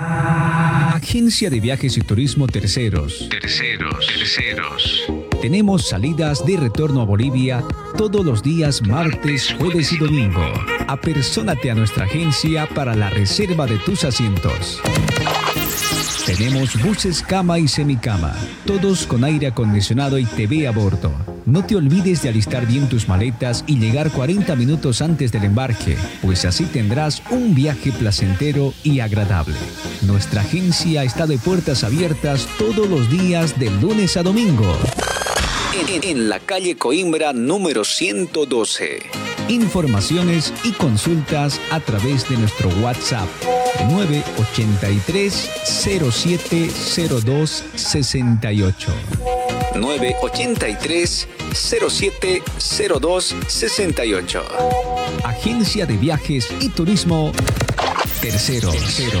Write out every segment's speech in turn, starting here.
Agencia de Viajes y Turismo Terceros. Terceros, terceros. Tenemos salidas de retorno a Bolivia todos los días martes, jueves y domingo. Apersónate a nuestra agencia para la reserva de tus asientos. Tenemos buses cama y semicama, todos con aire acondicionado y TV a bordo. No te olvides de alistar bien tus maletas y llegar 40 minutos antes del embarque, pues así tendrás un viaje placentero y agradable. Nuestra agencia está de puertas abiertas todos los días de lunes a domingo. En, en la calle Coimbra número 112. Informaciones y consultas a través de nuestro WhatsApp 983 0702 68. 983 0702 68. Agencia de Viajes y Turismo Tercero. Tercero.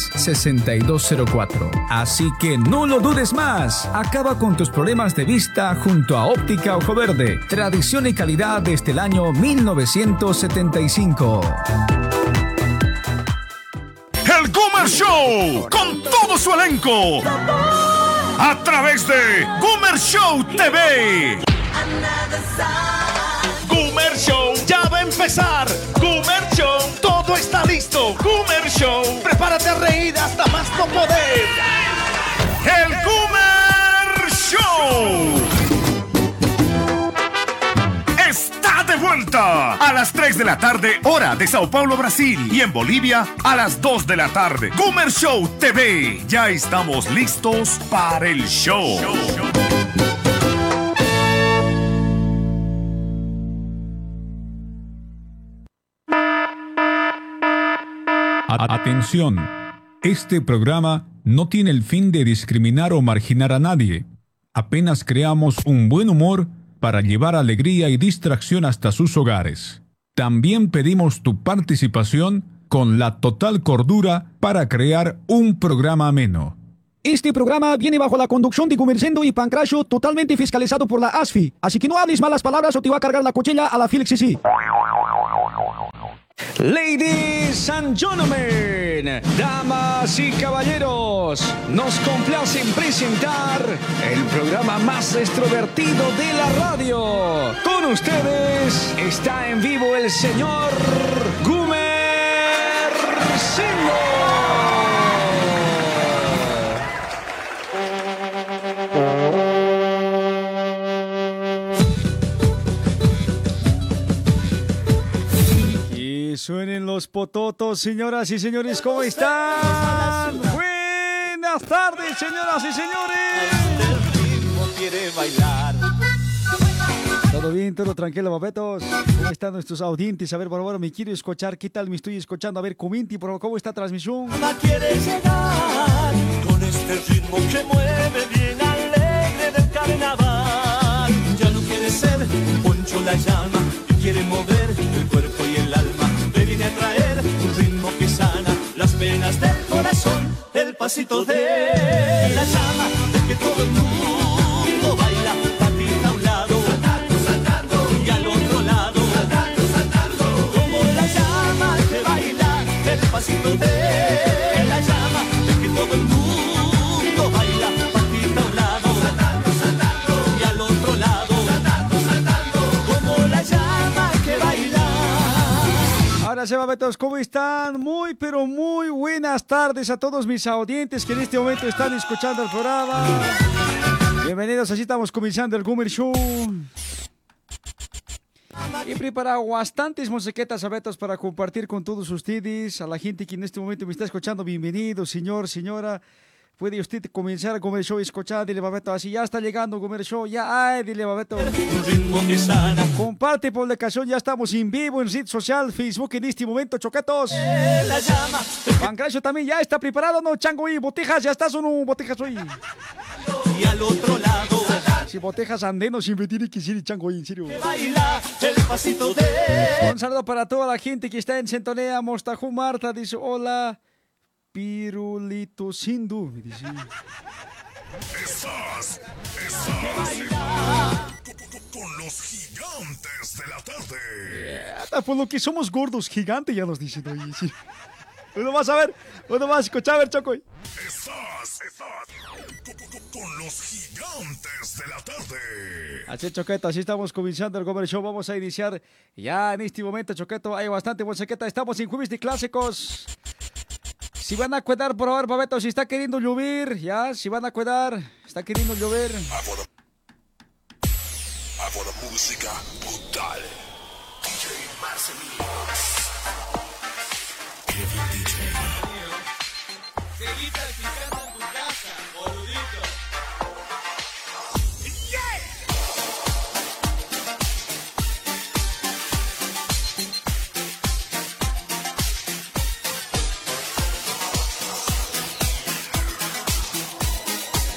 6204. Así que no lo dudes más. Acaba con tus problemas de vista junto a Óptica Ojo Verde. Tradición y calidad desde el año 1975. El Goomer Show con todo su elenco. A través de Goomer Show TV. Show ya va a empezar. Goomer Show, todo está listo. Goomer Show, prepárate a reír hasta más no poder. El Goomer Show está de vuelta a las 3 de la tarde, hora de Sao Paulo, Brasil. Y en Bolivia, a las 2 de la tarde. Goomer Show TV. Ya estamos listos para el show. Atención, este programa no tiene el fin de discriminar o marginar a nadie. Apenas creamos un buen humor para llevar alegría y distracción hasta sus hogares. También pedimos tu participación con la total cordura para crear un programa ameno. Este programa viene bajo la conducción de Gumercendo y Pancracio totalmente fiscalizado por la ASFI. Así que no hables malas palabras o te va a cargar la cuchilla a la Felix sí. Ladies and gentlemen, damas y caballeros, nos complace en presentar el programa más extrovertido de la radio. Con ustedes está en vivo el señor Gumer suenen los pototos, señoras y señores, ¿cómo están? Buenas tardes, señoras y señores. quiere bailar. Todo bien, todo tranquilo, papetos. ¿Cómo están nuestros audientes? A ver, por favor, me quiero escuchar. ¿Qué tal me estoy escuchando? A ver, comenti, por favor, ¿cómo está la transmisión? Mamá quiere llegar con este ritmo que mueve bien alegre del carnaval. Ya no quiere ser un poncho la llama y quiere mover el cuerpo y el alma. Traer un ritmo que sana las penas del corazón. El pasito de la llama, de que todo el mundo baila. Patita a un lado, saltando, saltando, y al otro lado, saltando, saltando. Como la llama que baila, el pasito de lado, saltando, saltando. Como la llama que baila. gracias, Babetos. ¿Cómo están? Muy, pero muy buenas tardes a todos mis audientes que en este momento están escuchando el programa. Bienvenidos, así estamos comenzando el Gumer Show. He preparado bastantes musiquetas, abetos, para compartir con todos ustedes. A la gente que en este momento me está escuchando, bienvenido, señor, señora. Puede usted comenzar a comer show y escuchar, dile Babeto, así ya está llegando a comer show, ya, ay, dile Babeto. Comparte publicación, ya estamos en vivo en red social, Facebook en este momento. La llama. Pancracio también ya está preparado, ¿no? Chango y botejas, ya estás o no, botejas hoy. Y al otro lado Si botejas andeno siempre tiene que ser chango en serio. baila el pasito de. Un saludo para toda la gente que está en sintonía. Mostajú Marta dice, hola, Pirulito Sindu. Me dice. Estás, estás con los gigantes de la tarde. Hasta por lo que somos gordos gigantes, ya nos dicen hoy. sí. Uno más a ver, uno más, escucha a ver, Choco. Estás, estás con los gigantes de la tarde. Así, Choqueto, así estamos comenzando el Gomer Show. Vamos a iniciar ya en este momento, Choqueto. Hay bastante musiqueta. Estamos en jueves de clásicos. Si van a cuidar, por favor, Babeto, si está queriendo llover, ya, si van a cuidar, está queriendo llover. Música brutal. DJ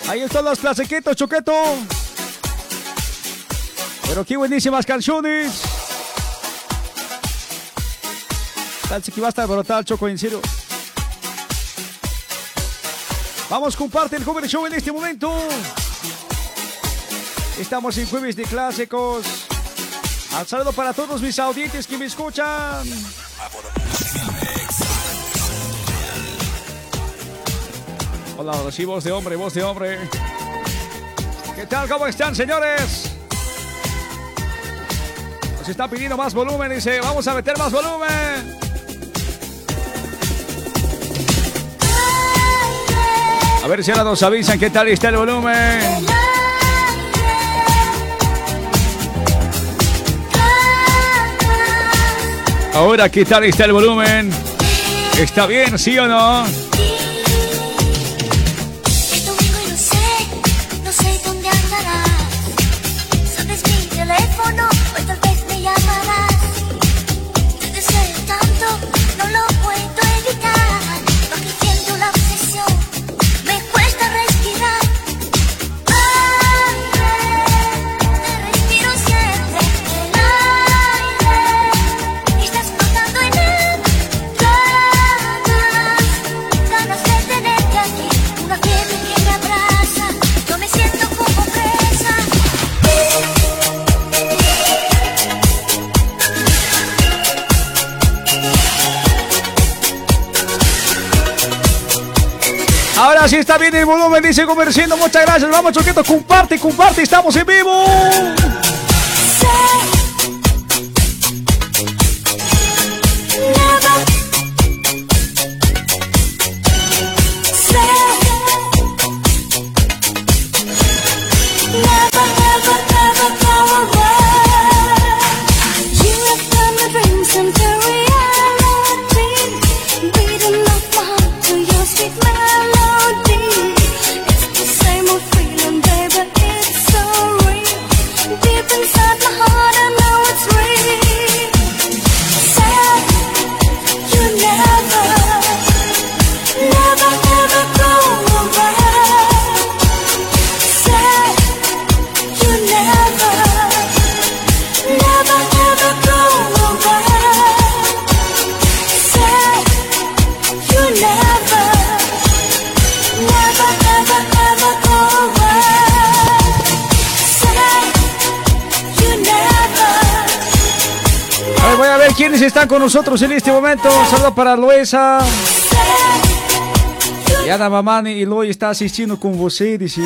Ahí están los clasiquitos, Choqueto. Pero qué buenísimas canciones. Tal que va a estar brutal, Choco, en serio. Vamos, comparte el Cover Show en este momento. Estamos en jueves de clásicos. Al saludo para todos mis audientes que me escuchan. Hola, ahora sí, voz de hombre, voz de hombre. ¿Qué tal? ¿Cómo están, señores? Nos está pidiendo más volumen, dice. Vamos a meter más volumen. A ver si ahora nos avisan qué tal está el volumen. Ahora, ¿qué tal está el volumen? ¿Está bien, sí o no? Ahora sí está bien el volumen, dice Comerciando. Muchas gracias. Vamos, Choqueto, comparte, comparte. Estamos en vivo. Nosotros en este momento. Un saludo para Luisa. E Ana Mamani e Loi está assistindo com você, disse.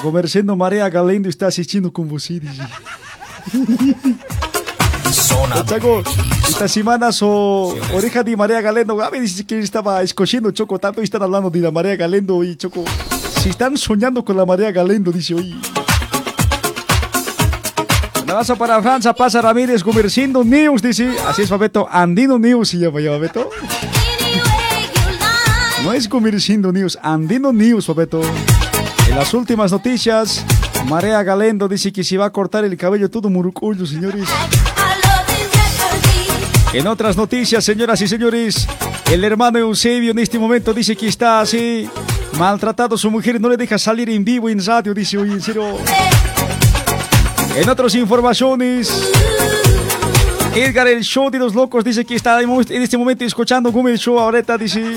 Conversando Maria Galendo está assistindo com você, disse. Chaco, esta semana su oreja de María Galendo, a ver, dice que estaba escogiendo Choco, tanto y están hablando de la María Galendo y Choco. Si están soñando con la María Galendo, dice hoy. Abrazo para Franza Pasa Ramírez, Comercindo News, dice. Así es, Babeto. Andino News se llama ya, Babeto. No es Comercindo News, Andino News, Babeto. En las últimas noticias, María Galendo dice que se va a cortar el cabello todo murucullo, señores. En otras noticias, señoras y señores, el hermano Eusebio en este momento dice que está así, maltratado su mujer, no le deja salir en vivo en radio, dice, oye, en serio. En otras informaciones, Edgar, el show de los locos, dice que está en este momento escuchando el show ahorita, dice.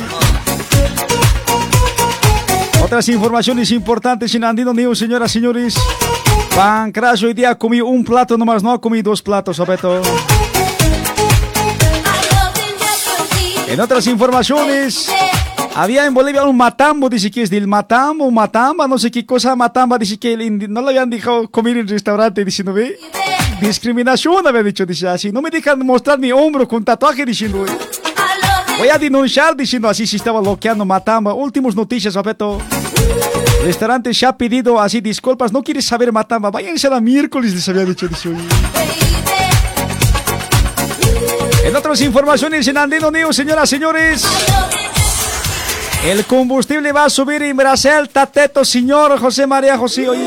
Otras informaciones importantes en Andino News, señoras y señores. Pancracio hoy día comí un plato nomás, no comí dos platos, Abeto. En otras informaciones, había en Bolivia un matambo, dice que es del matambo, matamba, no sé qué cosa, matamba, dice que no lo habían dejado comer en restaurante, diciendo, ve, discriminación había dicho, dice así, no me dejan mostrar mi hombro con tatuaje, diciendo, "Ve, voy a denunciar, diciendo así, si estaba bloqueando matamba. Últimas noticias, Abeto. Restaurante se ha pedido así disculpas, no quieres saber matamba, váyanse a la miércoles, les había dicho, dice, "Oye". En otras informaciones en Andino News, señoras señores. El combustible va a subir en Brasil, Tateto, señor José María José. oye.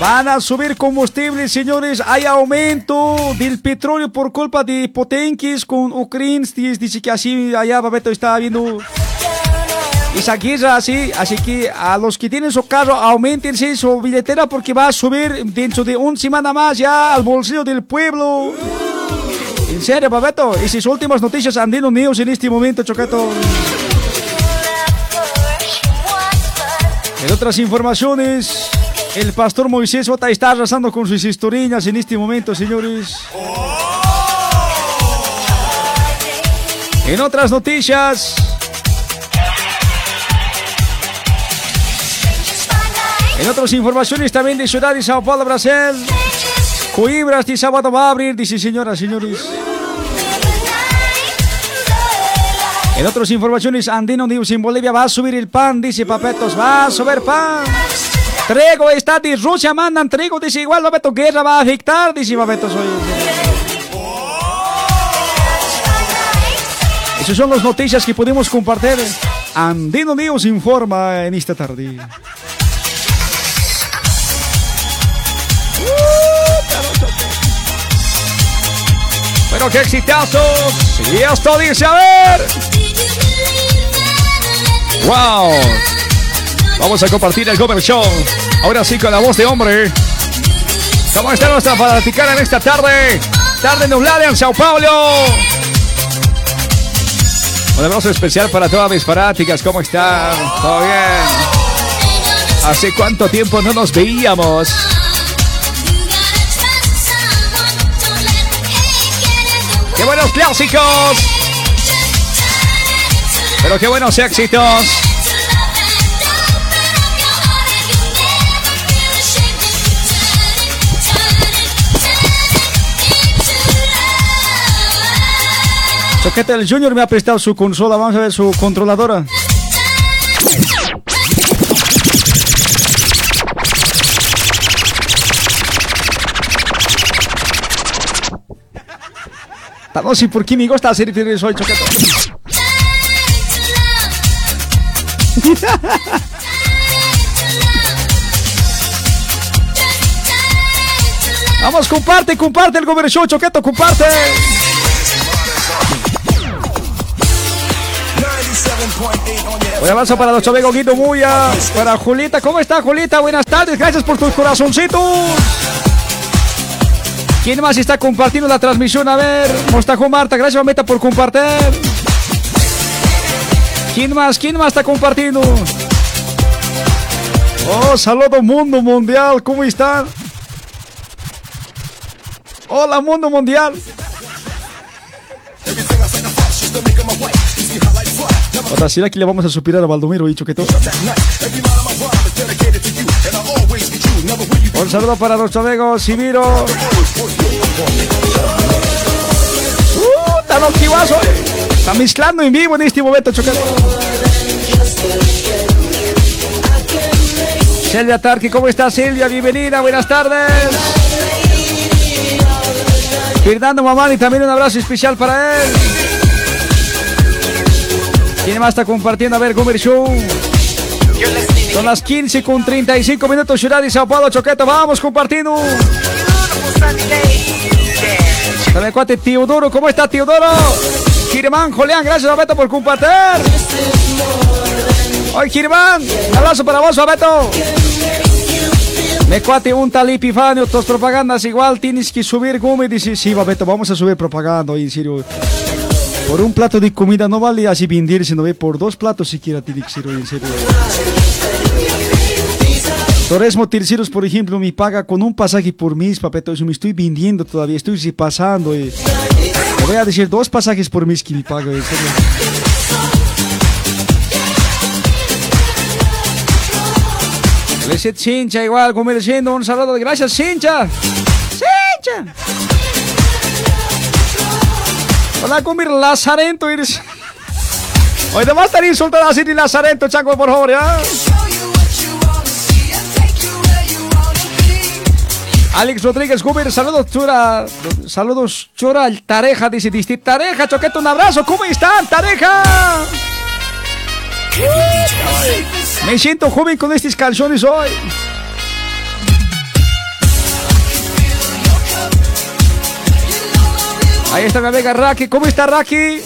Van a subir combustible, señores. Hay aumento del petróleo por culpa de potenques con Ucrania. Dice que así allá, Babeto, está viendo esa guerra así. Así que a los que tienen su carro, aumentense su billetera porque va a subir dentro de una semana más ya al bolsillo del pueblo. En serio, Babeto. Y sus últimas noticias andino news en este momento, Chocato. En otras informaciones, el pastor Moisés Ota está arrasando con sus historiñas en este momento, señores. En otras noticias, en otras informaciones también de Ciudad de Sao Paulo, Brasil. Coimbra este sábado va a abrir, dice señoras, señores. En otras informaciones, Andino News en Bolivia va a subir el pan, dice Papetos, va a subir pan. Trigo está de Rusia, mandan trigo, dice igual Papeto, guerra va a afectar, dice Papetos. oye. Esas son las noticias que podemos compartir. Andino News informa en esta tarde. Pero qué exitazos. Y esto dice, a ver. Wow. Vamos a compartir el Cover Show. Ahora sí con la voz de hombre. ¿Cómo está nuestra fanaticada en esta tarde? Tarde nublada en Sao Paulo. Un abrazo especial para todas mis fanáticas. ¿Cómo están? ¿Todo bien? ¿Hace cuánto tiempo no nos veíamos? ¡Qué buenos clásicos! Pero qué buenos éxitos. Choquete el Junior me ha prestado su consola. Vamos a ver su controladora. No sé por qué me gusta hacer eso, Choquete. Vamos, comparte, comparte el Gober Show, Choqueto, comparte. Un abrazo para nuestro amigo Guido Muya, para Julita. ¿Cómo está, Julita? Buenas tardes, gracias por tus corazoncitos. ¿Quién más está compartiendo la transmisión? A ver, Mostajo Marta, gracias Mameta por compartir. ¿Quién más? ¿Quién más está compartiendo? Oh, saludo mundo mundial, ¿cómo están? Hola mundo mundial. Un saludo para nuestro amigo Simiro. ¡Uh! ¡Está loquivazo! Está mezclando en vivo en este momento, Choqueto. Silvia Tarki, ¿cómo está Silvia? Bienvenida, buenas tardes. Fernando Mamani, también un abrazo especial para él. ¿Quién más está compartiendo? A ver, Gomer Show. Son las 15 con 35 minutos, Ciudad de Sao Paulo, Choqueto. Vamos compartiendo. Dale cuate, Teodoro. ¿Cómo está, Teodoro? Kirman, Julián, gracias, Abeto, por compartir. Oye, Kirman, un abrazo para vos, Abeto. Me cuate un tal Epifanio, tus propagandas igual tienes que subir Gómez. Dice, sí, Babeto, vamos a subir propaganda, en serio. Por un plato de comida no vale así venderse, no ve, por dos platos siquiera ser, en serio. Torresmo Terceros, por ejemplo, me paga con un pasaje por mes, papeto. Eso me estoy vendiendo todavía, estoy pasando. Eh. Voy a decir dos pasajes por mes que me paga, en serio. Chincha igual, como diciendo un saludo de gracias, Chincha. Chincha. Hola, Gumir Lazarento. Hoy te vas a estar insultando así ni Lazarento, Chaco, por favor, ya. Alex Rodríguez Gumir, saludos, Chura. Saludos, Chura, el Tareja, dice, dice, Tareja, Choquete, un abrazo. ¿Cómo están, Tareja? Me siento joven con estos calzones hoy. Ahí está mi amiga Raki. ¿Cómo está Raki?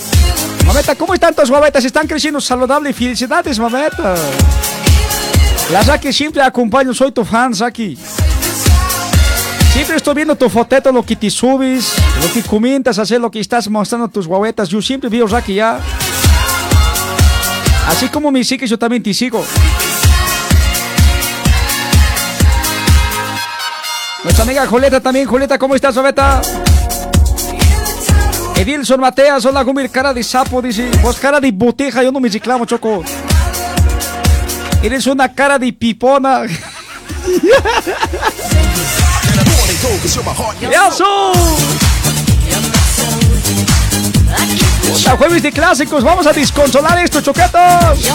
Mameta, ¿cómo están tus mametas? Están creciendo saludable. Felicidades, mameta. La Raki siempre acompaño. Soy tu fan, Raki. Siempre estoy viendo tu foteto, lo que te subes, lo que comentas, hacer lo que estás mostrando tus guaguetas. Yo siempre veo Raki ya. Así como me sigues, yo también te sigo. Nuestra amiga Julieta también. Julieta, ¿cómo estás, Sobeta? Edilson Mateas, hola, Gumir, cara de sapo, dice. Vos cara de boteja, yo no me reclamo, Choco. Eres una cara de pipona. Puta, jueves de clásicos, vamos a desconsolar esto, choquetos.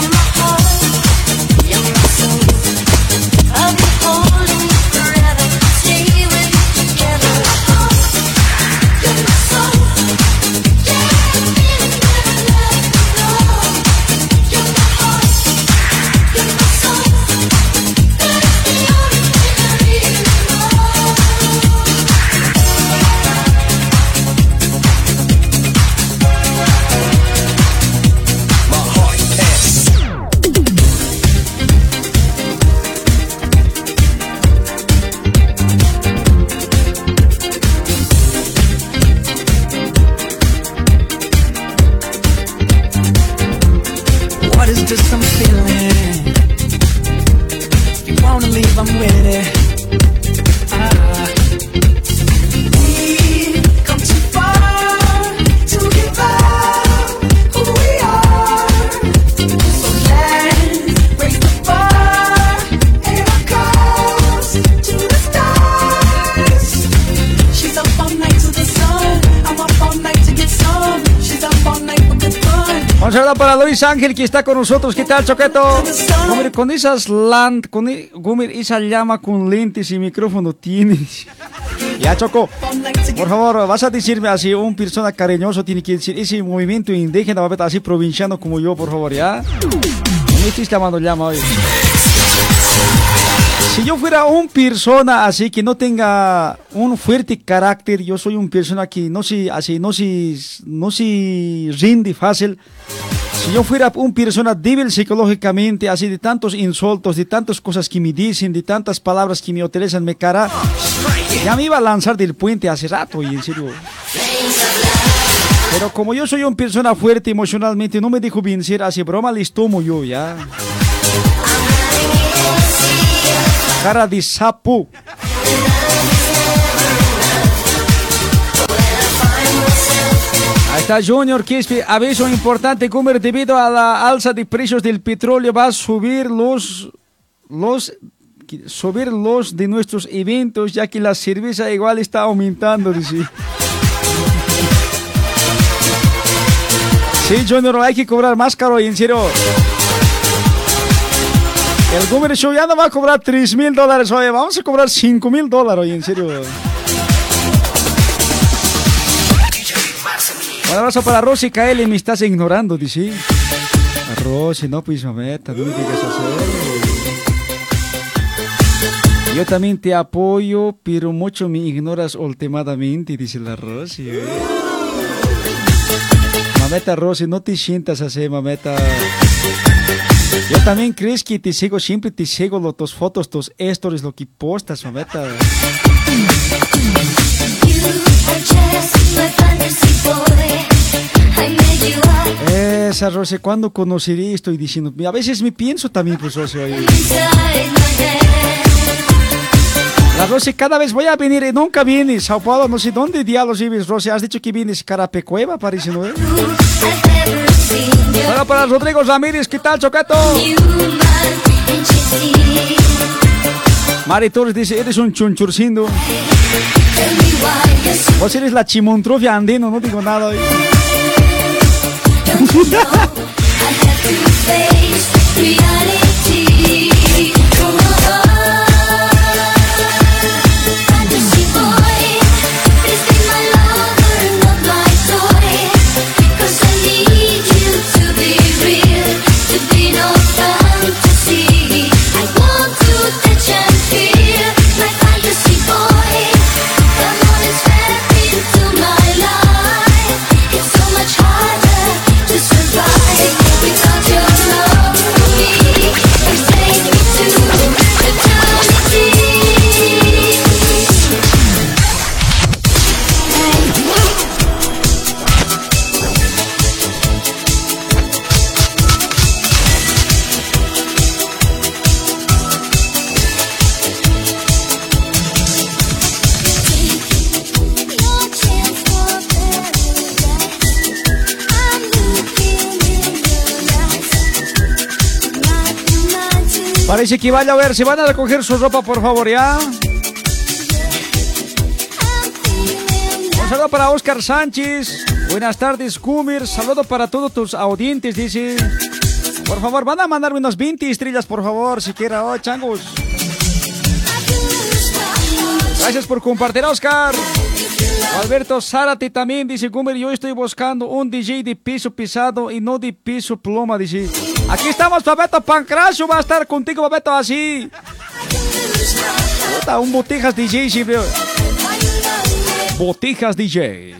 Luis Ángel que está con nosotros. ¿Qué tal, Choqueto? Gumir, con esas land, con e- Gumir, esa llama con lentes y micrófono tienes. Ya, Choco. Por favor, vas a decirme así, un persona cariñoso tiene que decir ese movimiento indígena, va a ver, así provinciano como yo, por favor, ¿ya? No me estés llamando llama hoy. Si yo fuera un persona así que no tenga un fuerte carácter, yo soy un persona que no se así no se no se rinde fácil. Si yo fuera un persona débil psicológicamente, así de tantos insultos, de tantas cosas que me dicen, de tantas palabras que me utilizan mi cara, ya me iba a lanzar del puente hace rato y en serio. Pero como yo soy una persona fuerte emocionalmente, no me dejo vencer, así broma les tomo yo ya. Cara de sapo. Está Junior Quispe, aviso importante, Gumer, debido a la alza de precios del petróleo va a subir los, los, subir los de nuestros eventos, ya que la cerveza igual está aumentando, dice. Sí, Junior, hay que cobrar más caro en serio. El Gumer Show ya no va a cobrar 3 mil dólares, oye, vamos a cobrar 5 mil dólares, oye, en serio. Un abrazo para Rosy KL, me estás ignorando, dice. A Rosy, no, pues mameta, no me digas así. Yo también te apoyo, pero mucho me ignoras últimamente, dice la Rosy. eh. Mameta Rosy, no te sientas así, mameta. Yo también crees que te sigo, siempre te sigo lo, tus fotos, tus stories, lo que postas, mameta. Esa Rosy, ¿cuándo conocería? Estoy diciendo. A veces me pienso también, pues oye. La Rosy, cada vez voy a venir y nunca vienes. Sao Paulo, no sé dónde diablos vives, Rosy. Has dicho que vienes Carapecueva, parece, ¿no? eh? Bueno, para Rodrigo Ramírez, ¿qué tal, Chocato? Mari Torres dice, eres un chunchurcindo. Vos eres la chimontrofia andino, no digo nada. hoy. Don't you know? I have to face reality. Parece que va a llover. Si van a recoger su ropa, por favor, ya. Un saludo para Oscar Sánchez. Buenas tardes, Kumir. Saludo para todos tus audientes, dice. Por favor, van a mandarme unos 20 estrellas, por favor, siquiera. Oh, changos. Gracias por compartir, Oscar. Alberto Zárate también dice, Gumer, yo estoy buscando un DJ de piso pisado y no de piso ploma, dice. Aquí estamos, Babeto Pancracio, va a estar contigo, Babeto, así. Puta, un Botijas DJ siempre. Botijas DJ.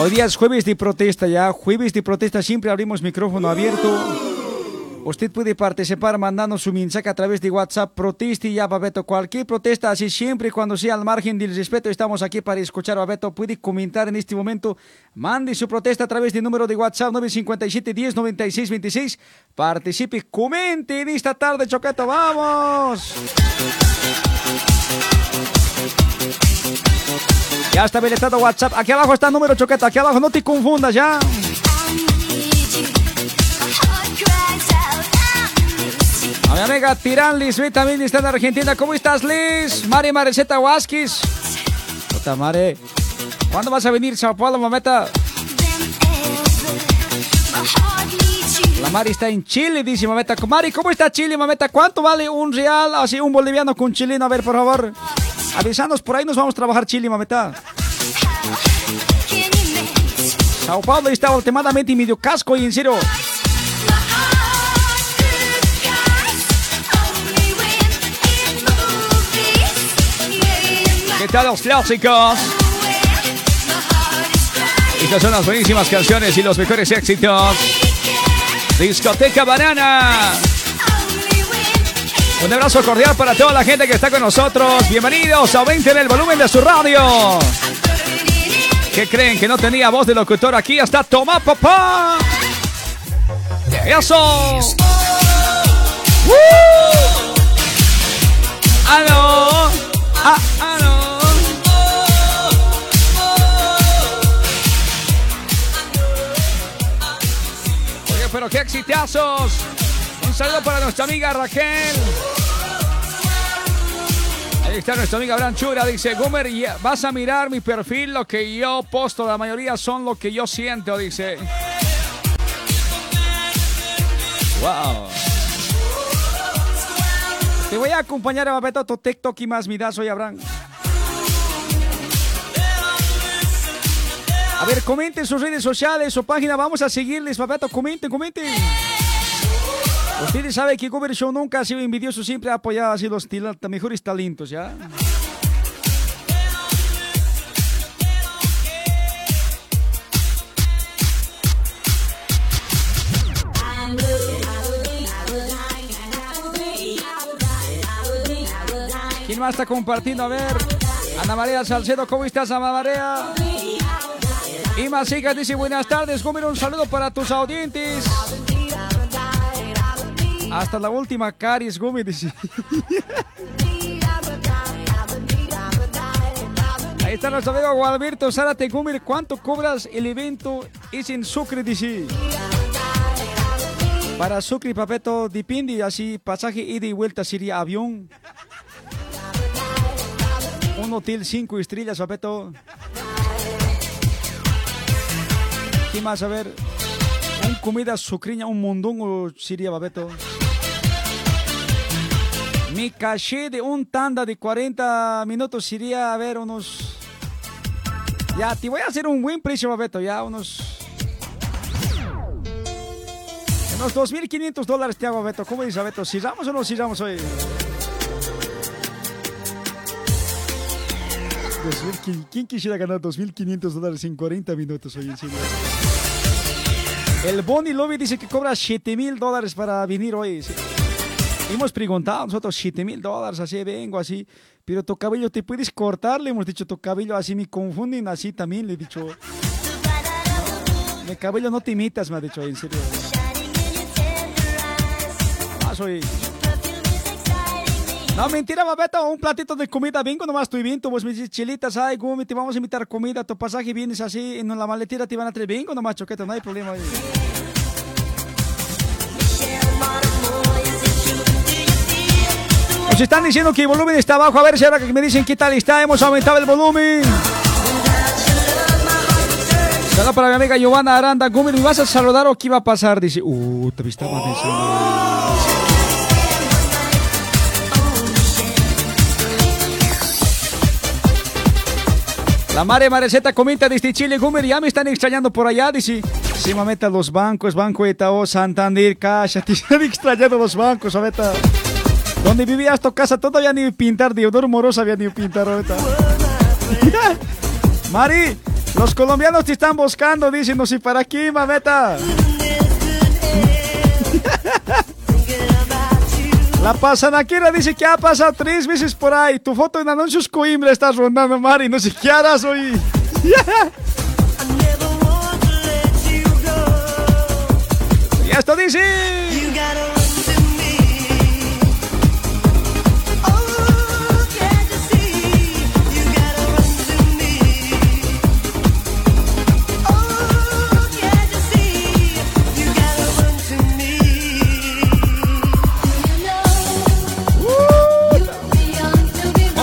Hoy día es jueves de protesta ya, jueves de protesta, siempre abrimos micrófono abierto. Usted puede participar mandando su mensaje a través de WhatsApp, proteste ya, Babeto. Cualquier protesta, así siempre cuando sea al margen del respeto, estamos aquí para escuchar, Babeto. Puede comentar en este momento, mande su protesta a través del número de WhatsApp 957 10 96 26. Participe, comente en esta tarde, Choqueto, vamos. Ya está habilitado WhatsApp. Aquí abajo está el número, Choqueto. Aquí abajo, no te confundas ya. A mi amiga Tirán Lisbeth también está en Argentina. ¿Cómo estás, Liz? Mari Mareceta Huasquis. Puta madre. ¿Cuándo vas a venir, Sao Paulo, mameta? La Mari está en Chile, dice mameta. Mari, ¿cómo está Chile, mameta? ¿Cuánto vale un real, así un boliviano con chileno? A ver, por favor. Avisanos, por ahí nos vamos a trabajar Chile, mameta. Sao Paulo está últimamente medio casco y en serio. ¿Qué tal los clásicos? Estas son las buenísimas canciones y los mejores éxitos. Discoteca Banana. Un abrazo cordial para toda la gente que está con nosotros. Bienvenidos, aumenten el volumen de su radio. ¿Qué creen que no tenía voz de locutor aquí? Hasta toma papá. Eso. ¡Woo! ¡Aló! Ah, pero qué exitazos. Un saludo para nuestra amiga Raquel. Ahí está nuestra amiga Branchura. Dice, Gumer, ya- vas a mirar mi perfil. Lo que yo posto, la mayoría son lo que yo siento. Dice. Wow. Te voy a acompañar a Babeto tu TikTok y más mi da, soy Abraham. A ver, comenten sus redes sociales, su página, vamos a seguirles, Babeto, comenten, comenten. Ustedes saben que Cover Show nunca ha sido envidioso, siempre ha apoyado así los mejores talentos, ¿ya? ¿Quién más está compartiendo? A ver, Ana María Salcedo, ¿cómo estás, Ana María? Ima Sigas dice buenas tardes, Gómez, un saludo para tus audientes. Hasta la última caries, Gómez, dice. Ahí está nuestro amigo Gualberto Zárate Gómez. ¿Cuánto cobras el evento? Es en Sucre, dice. Para Sucre, papeto, depende, así, pasaje ida y vuelta sería avión. Un hotel cinco estrellas, papeto. ¿Qué más? A ver. Un comida sucreña, un mondongo sería, Babeto. Mi caché de un tanda de 40 minutos sería, a ver, unos... Ya, te voy a hacer un buen precio, Babeto, ya, unos... Unos 2.500 dólares te hago, Babeto. ¿Cómo dices, Babeto? ¿Cirramos o no cirramos hoy? 2.000, ¿Quién quisiera ganar 2.500 dólares en 40 minutos hoy en? El Bonnie Lobby dice que cobra 7.000 dólares para venir hoy. Hemos preguntado nosotros 7.000 dólares, así vengo, así. Pero tu cabello te puedes cortar, le hemos dicho tu cabello, así me confunden, así también le he dicho. Mi cabello no te imitas, me ha dicho, en serio. Ah, soy... No, mentira, Babeto, un platito de comida, vengo nomás tu evento, vos me dices, chilitas, ay, Gumi, te vamos a invitar comida, tu pasaje vienes así, en la maletera te van a traer, vengo nomás, choqueta, no hay problema. Nos están diciendo que el volumen está bajo, a ver si ahora que me dicen qué tal está, hemos aumentado el volumen. Saludos para mi amiga Giovanna Aranda, Gumi, ¿me vas a saludar o qué va a pasar? Dice, uh, te estaba diciendo. La Mare Mareceta comenta desde Chile, Gumer, ya me están extrañando por allá, dice. Sí, mameta, los bancos, Banco Etao, Santander, Caja, te están extrañando los bancos, mameta. Donde vivías tu casa todavía ni pintar, Diodoro Morosa había ni pintar, mameta. Mari, los colombianos te están buscando, dicen, no sé para qué, mameta. La pasanaquera dice que ha pasado tres veces por ahí. Tu foto en anuncios Coimbra estás rondando, Mari. No sé qué harás hoy. y esto dice.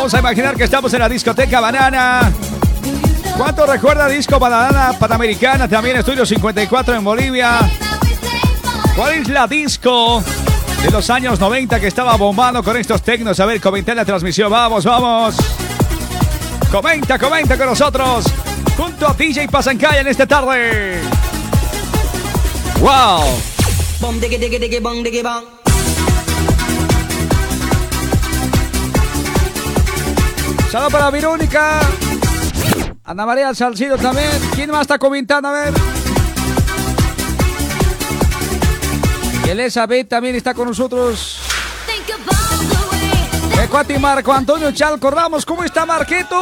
Vamos a imaginar que estamos en la discoteca Banana. ¿Cuánto recuerda Disco Banana Panamericana? También Estudio 54 en Bolivia. ¿Cuál es la disco de los años 90 que estaba bombando con estos tecnos? A ver, comenta en la transmisión. Vamos, vamos. Comenta, comenta con nosotros. Junto a DJ Pasancaya en esta tarde. ¡Wow! Saludos para Verónica. Ana María Salcido también. ¿Quién más está comentando? A ver. Y Elizabeth también está con nosotros. Ecuati Marco Antonio Chalco Ramos. ¿Cómo está Marqueto?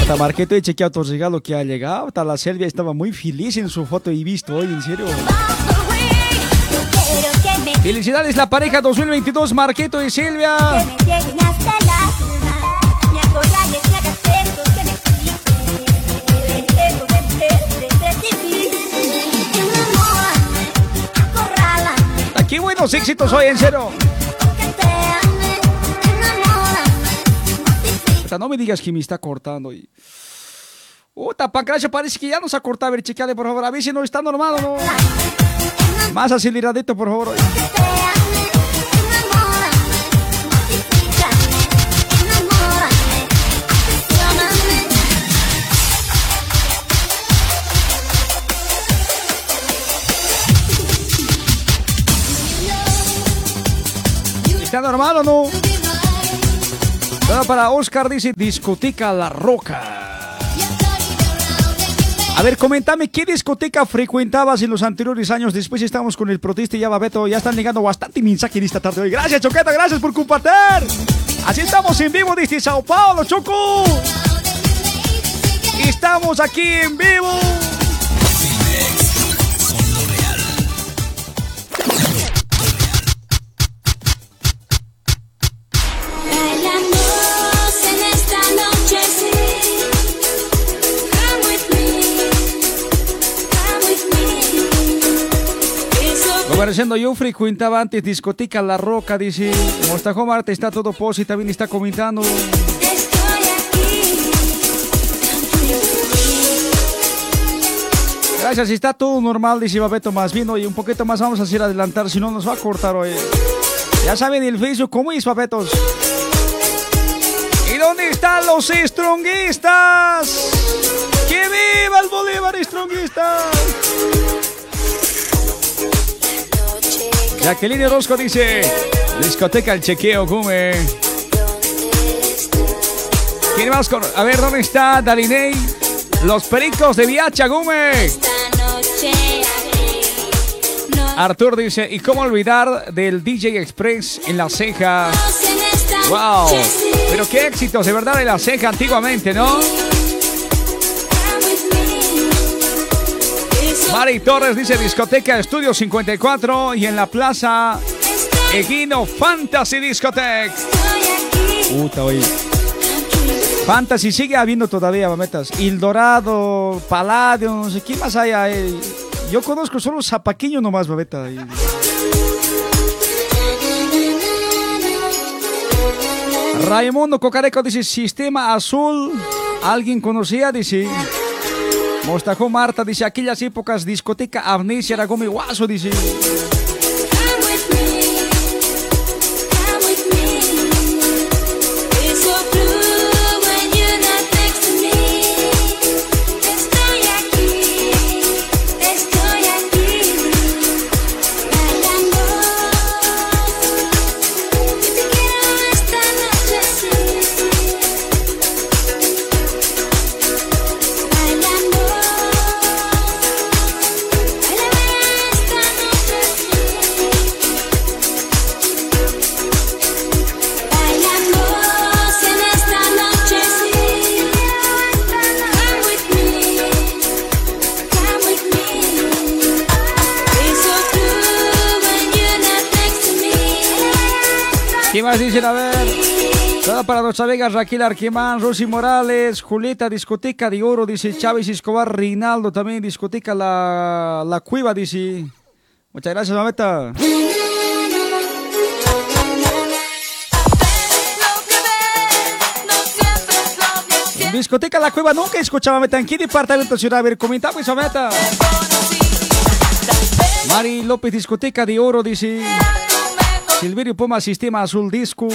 Hasta Marqueto he chequeado tu regalo que ha llegado. Hasta la Selvia estaba muy feliz en su foto y visto hoy, en serio. Felicidades la pareja 2022, Marqueto y Silvia. Puros éxitos hoy, en. Puta, No me digas que me está cortando. Y... Puta, Pancracio parece que ya nos ha cortado. A ver, chequeale, por favor. A ver si no está normal o no. Más aceleradito, por favor. ¿Está normal o no? Todo para Oscar dice discoteca La Roca. A ver, comentame qué discoteca frecuentabas en los anteriores años. Después estamos con el protesta y ya. Ya están llegando bastante mensaje en esta tarde hoy. Gracias, Choqueta, gracias por compartir. Así estamos en vivo desde Sao Paulo, Choco. Estamos aquí en vivo. Conversando, yo frecuentaba antes discoteca La Roca, dice. Mostajo Marte está todo pos y también está comentando. Gracias, está todo normal, dice Babeto, más bien. Oye, un poquito más vamos a hacer adelantar, si no nos va a cortar hoy. Ya saben el Facebook, ¿cómo es, Babetos? ¿Y dónde están los stronguistas? ¡Que viva el Bolívar stronguista! Jacqueline Orozco dice, discoteca el chequeo, come. ¿Quién más? con- A ver, ¿dónde está Dalinei? Los pericos de Viacha, gume. Artur dice, ¿y cómo olvidar del DJ Express en la ceja? ¡Wow! Pero qué éxitos, de verdad, en la ceja antiguamente, ¿no? Mari Torres dice, discoteca Estudio 54 y en la plaza Eguino Fantasy Discotech. Puta, oye. Fantasy sigue habiendo todavía, mametas. El Dorado, Palladium, no sé qué más hay ahí. Yo conozco solo Zapaquiño nomás, babeta. Y- Raimundo Cocareco dice, Sistema Azul. ¿Alguien conocía? Dice. Mostajo Marta dice, aquellas épocas discoteca Amnesia era Gómez Guaso, dice. Más dicen? A ver. Todo para nuestra amiga Raquel Arquimán, Rosy Morales, Julieta, Discoteca de Oro, dice Chávez Escobar, Reinaldo también, Discoteca La, la Cueva, dice. Muchas gracias, mameta. Discoteca La Cueva nunca escuchaba. ¿En qué departamento ciudad? Ver, comentamos, mameta. Mari López, Discoteca de Oro, dice. Silverio Poma, Sistema Azul Disco.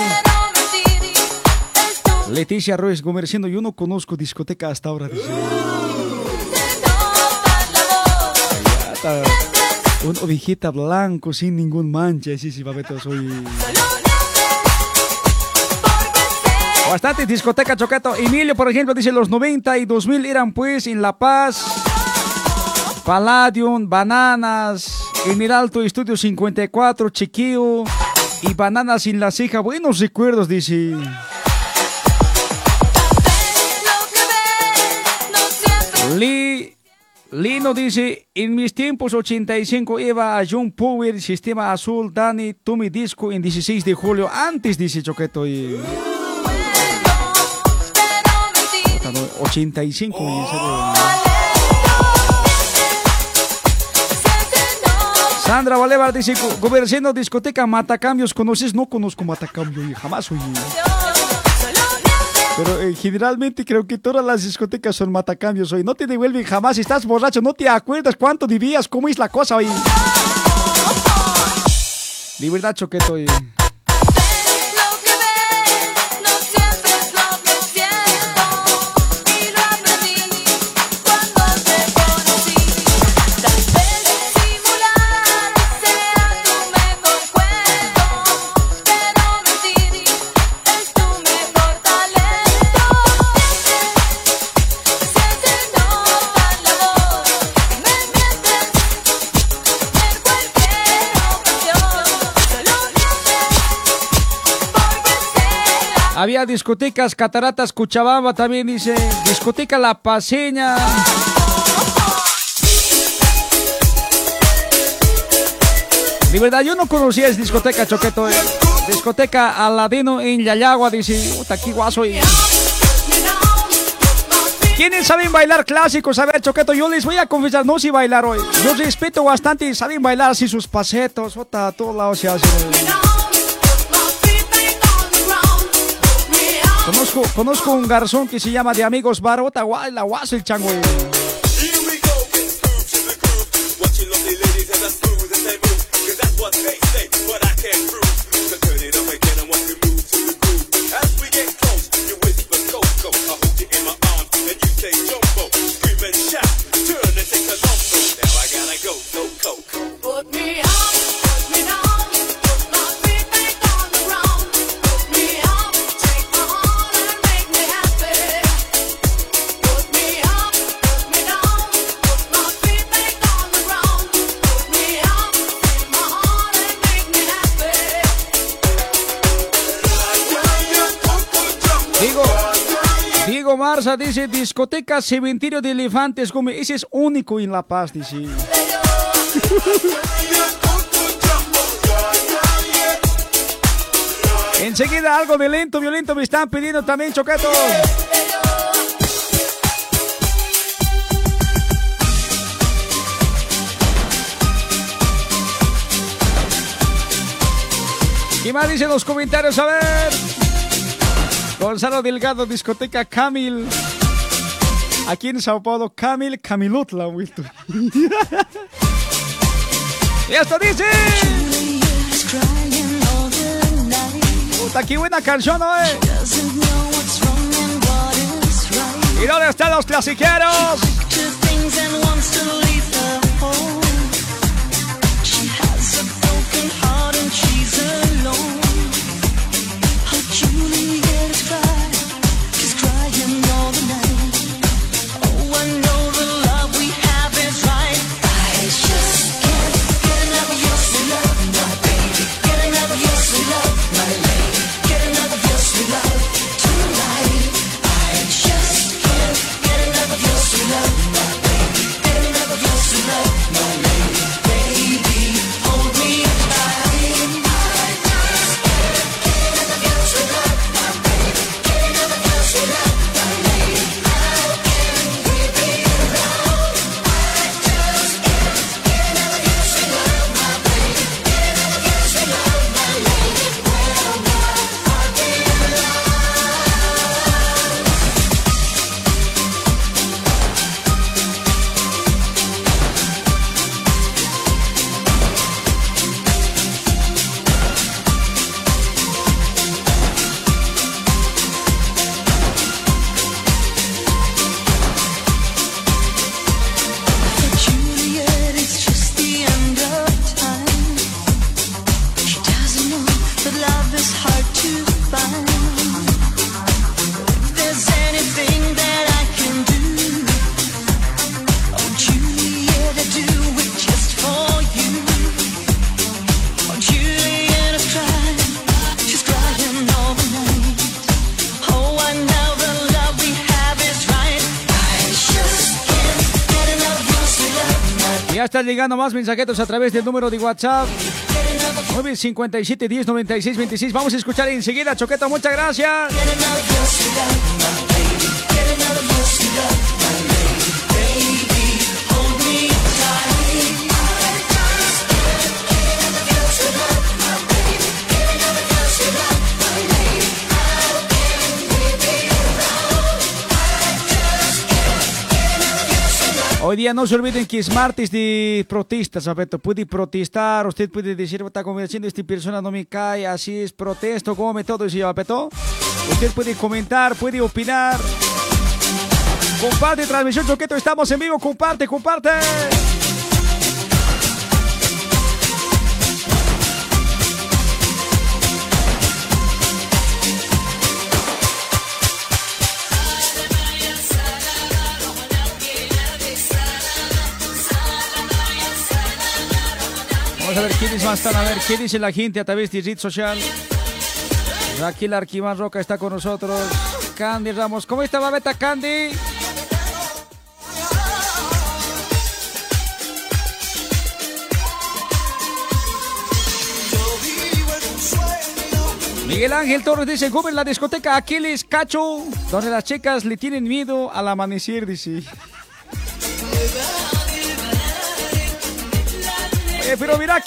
Leticia Ruiz Gomerciendo, yo no conozco discoteca hasta ahora. Un ovejita blanco sin ningún mancha. Sí, sí, babeto, soy. Bastante discoteca Chocato. Emilio, por ejemplo, dice los 90 y 2000 eran pues en La Paz, Palladium, Bananas, Emeraldo Estudio 54, Chiquillo y Bananas sin la ceja. Buenos recuerdos, dice. Lee, Lino dice, en mis tiempos 85 iba a John Power, Sistema Azul, Dani, Tommy Disco en 16 de julio. Antes dice Choqueto y... Puta, no, 85 y Sandra Valevar dice, "Gu- Gumerciendo discoteca Matacambios, ¿conoces? No conozco Matacambio y jamás oí. Pero eh, generalmente creo que todas las discotecas son matacambios hoy. No te devuelven jamás. Estás borracho, no te acuerdas cuánto debías, cómo es la cosa hoy. De verdad, choqueto hoy. Había discotecas, Cataratas, Cuchabamba también dice. Discoteca La Paseña. De verdad, yo no conocía esa discoteca Choqueto. eh. Discoteca Aladino en Yayagua, dice. Puta, aquí guaso. y- ¿Quiénes saben bailar clásicos? A ver, Choqueto, yo les voy a confesar, no sé bailar hoy. Yo respeto bastante saben bailar así sus pasetos. Puta, a todos lados se hacen. Conozco, un garzón que se llama de Amigos Bar, Ota, guay, la guasa el. Discoteca Cementerio de Elefantes, como ese es único en La Paz, dice. Enseguida algo de lento, violento me están pidiendo también, Choqueto. ¿Qué más dicen los comentarios? A ver. Gonzalo Delgado, discoteca Camil. Aquí en Sao Paulo, Camil Camilutla, Wilton. y esto dice. Puta, qué buena canción, ¿no? eh? ¿Y dónde están los clasiqueros? Llegando más mensajetos a través del número de WhatsApp. 957 10 96 26. Vamos a escuchar enseguida, Choqueto. Muchas gracias. Hoy día no se olviden que es martes de protestas, Alberto. Puede protestar, usted puede decir, está convenciendo esta persona no me cae, así es, protesto, come todo eso, Alberto. Usted puede comentar, puede opinar. Comparte transmisión Choqueto, estamos en vivo, comparte, comparte. A ver quiénes más están, a ver qué dice la gente a través de red social. Raquel Arquimán Roca está con nosotros. Candy Ramos, ¿cómo está Babeta Candy? Miguel Ángel Torres dice, joven, la discoteca Aquiles Cacho, donde las chicas le tienen miedo al amanecer, dice. Oye, pero mira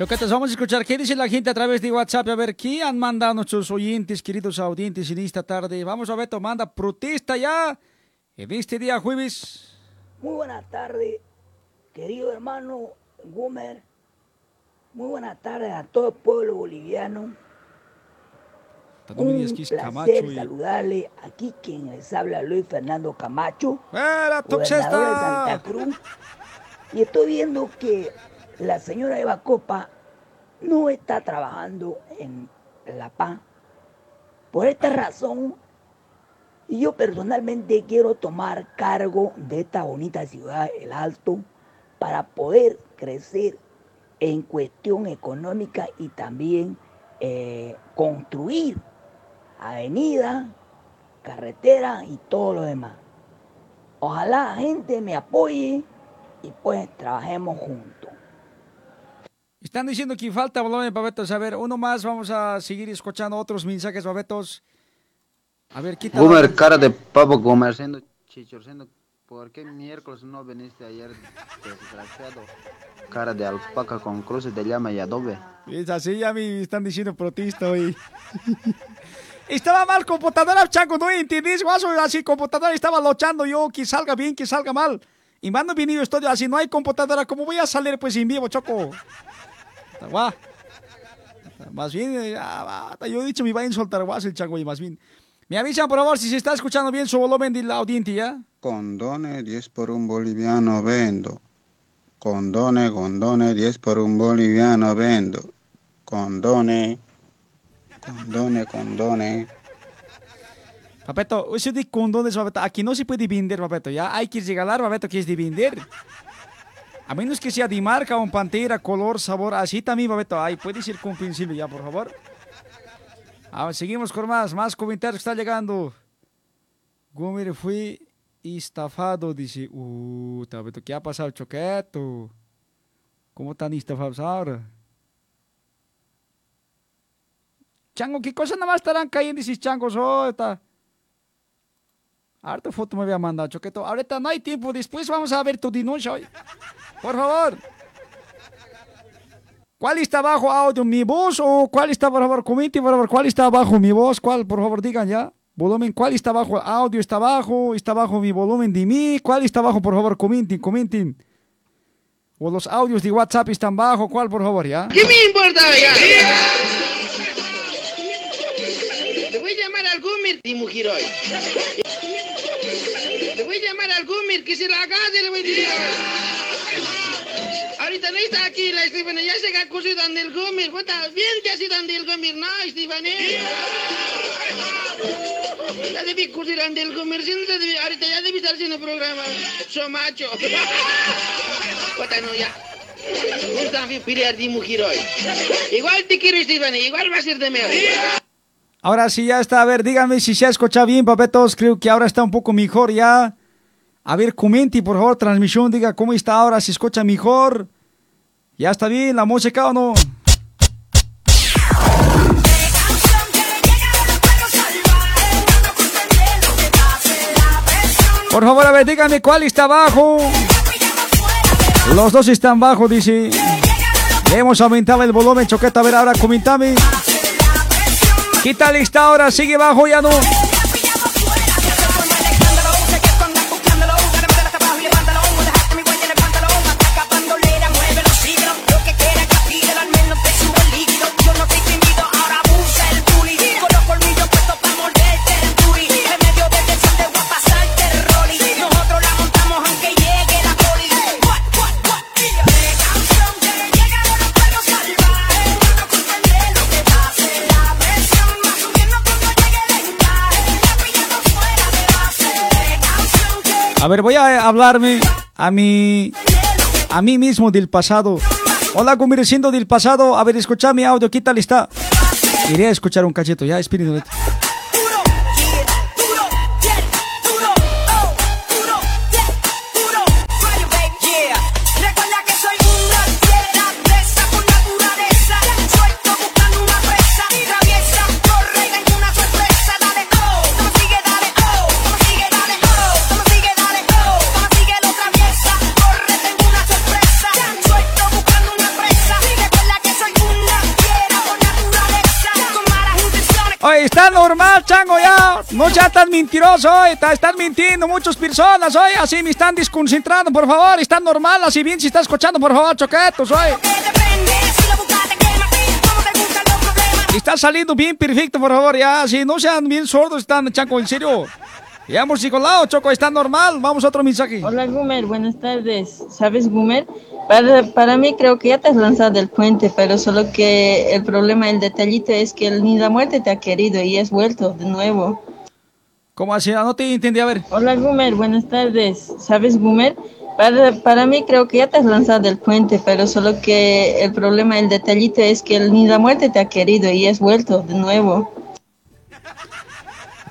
Choquetas, vamos a escuchar qué dice la gente a través de WhatsApp. A ver, ¿qué han mandado nuestros oyentes, queridos audientes, en esta tarde? Vamos a ver, manda protesta ya en este día jueves. Muy buenas tardes, querido hermano Gumer. Muy buenas tardes a todo el pueblo boliviano. Un placer saludarle aquí quien les habla Luis Fernando Camacho, ¡Era gobernador de Santa Cruz. Y estoy viendo que la señora Eva Copa no está trabajando en La Paz. Por esta razón, yo personalmente quiero tomar cargo de esta bonita ciudad, El Alto, para poder crecer en cuestión económica y también eh, construir avenida, carretera y todo lo demás. Ojalá la gente me apoye y pues trabajemos juntos. Están diciendo que falta volumen, Babetos. A ver, uno más, vamos a seguir escuchando otros mensajes, Babetos. A ver, quita. Gumer, cara de pavo comerciando, chichorciendo. ¿Por qué miércoles no viniste ayer, desgraciado? Cara de alpaca con cruces de llama y adobe. Es así, ya me están diciendo protesta hoy. estaba mal computadora, chango, no entendés, guaso, así computadora estaba luchando yo, que salga bien, que salga mal. Y mando venido estudio, así no hay computadora, ¿cómo voy a salir pues en vivo, choco? Guau. Más bien, eh, ah, yo he dicho me va a insultar guaso el chango y más bien. Me avisan por favor si se está escuchando bien su volumen de la audiencia, ¿ya? Condone 10 por un boliviano vendo. Condone, condone 10 por un boliviano vendo. Condone, condone, condone. Papeto, eso de condones, papeto, aquí no se puede vender, papeto, ya hay que regalar, papeto, que es de vender. A menos que sea de marca o pantera, color, sabor, así también, papeto, ahí puede ser comprensible ya, por favor. Ahora, seguimos con más, más comentarios que están llegando. Gomer fue estafado, dice, uh, papeto, ¿qué ha pasado, choqueto? ¿Cómo están estafados ahora? Chango, ¿qué cosa nada más estarán cayendo esos changos? Oh, Harta foto me había mandado, Choqueto. Ahorita no hay tiempo, después vamos a ver tu denuncia hoy. Por favor. ¿Cuál está abajo audio? ¿Mi voz o cuál está, por favor? Comente, por favor, ¿cuál está abajo mi voz? ¿Cuál, por favor, digan ya? Volumen, ¿cuál está abajo? Audio está abajo, está abajo mi volumen de mí. ¿Cuál está abajo, por favor? Comenten, comenten. O los audios de WhatsApp están abajo, ¿cuál, por favor, ya? ¿Qué me importa ya? Le voy a llamar al hoy. Le voy a llamar al Gumir que se la case, le voy a decir. Ahorita Stephanie está aquí, la Stephanie. Ya se ha cosido donde el Gumir. Puta, bien que ha sido donde el Gumir. No, Stephanie. Ya debí curtir donde el Gumir. Si no te debí- ahorita ya debí estar haciendo programa. So macho. Puta, no, ya. No hoy. Igual te quiero, Stephanie. Igual va a ser de mejor. Ahora sí ya está, a ver, díganme si se ha escuchado bien, papetos. Creo que ahora está un poco mejor ya. A ver, comente por favor, transmisión, diga cómo está ahora, si escucha mejor. Ya está bien la música o no. Por favor, a ver, díganme cuál está abajo. Los dos están bajo, dice. Hemos aumentado el volumen, choqueta. A ver, ahora comentame. ¿Qué tal está ahora? ¿Sigue bajo ya no? A ver, voy a hablarme a mi a mí mismo del pasado. Hola, convirtiendo del pasado. A ver, escucha mi audio. ¿Qué tal está? Iré escuchar un cachito. Ya, espíritu. Chango, ya. No ya tan mentiroso, oye. Está, están mintiendo muchas personas, oye. Así me están desconcentrando, por favor. Está normal, así bien si está escuchando, por favor, choquetos, oye. Está saliendo bien perfecto, por favor, ya. Si no sean bien sordos, están, chango, en serio. Ya, musicolado, choco, está normal. Vamos a otro mensaje. Hola Gumer, buenas tardes. ¿Sabes Gumer? Para, para mí creo que ya te has lanzado del puente, pero solo que el problema, el detallito es que el ni la muerte te ha querido y has vuelto de nuevo. ¿Cómo así? Ah, No te entendí, a ver. Hola Gumer, buenas tardes. ¿Sabes Gumer? Para, para mí creo que ya te has lanzado del puente, pero solo que el problema, el detallito es que el ni la muerte te ha querido y has vuelto de nuevo.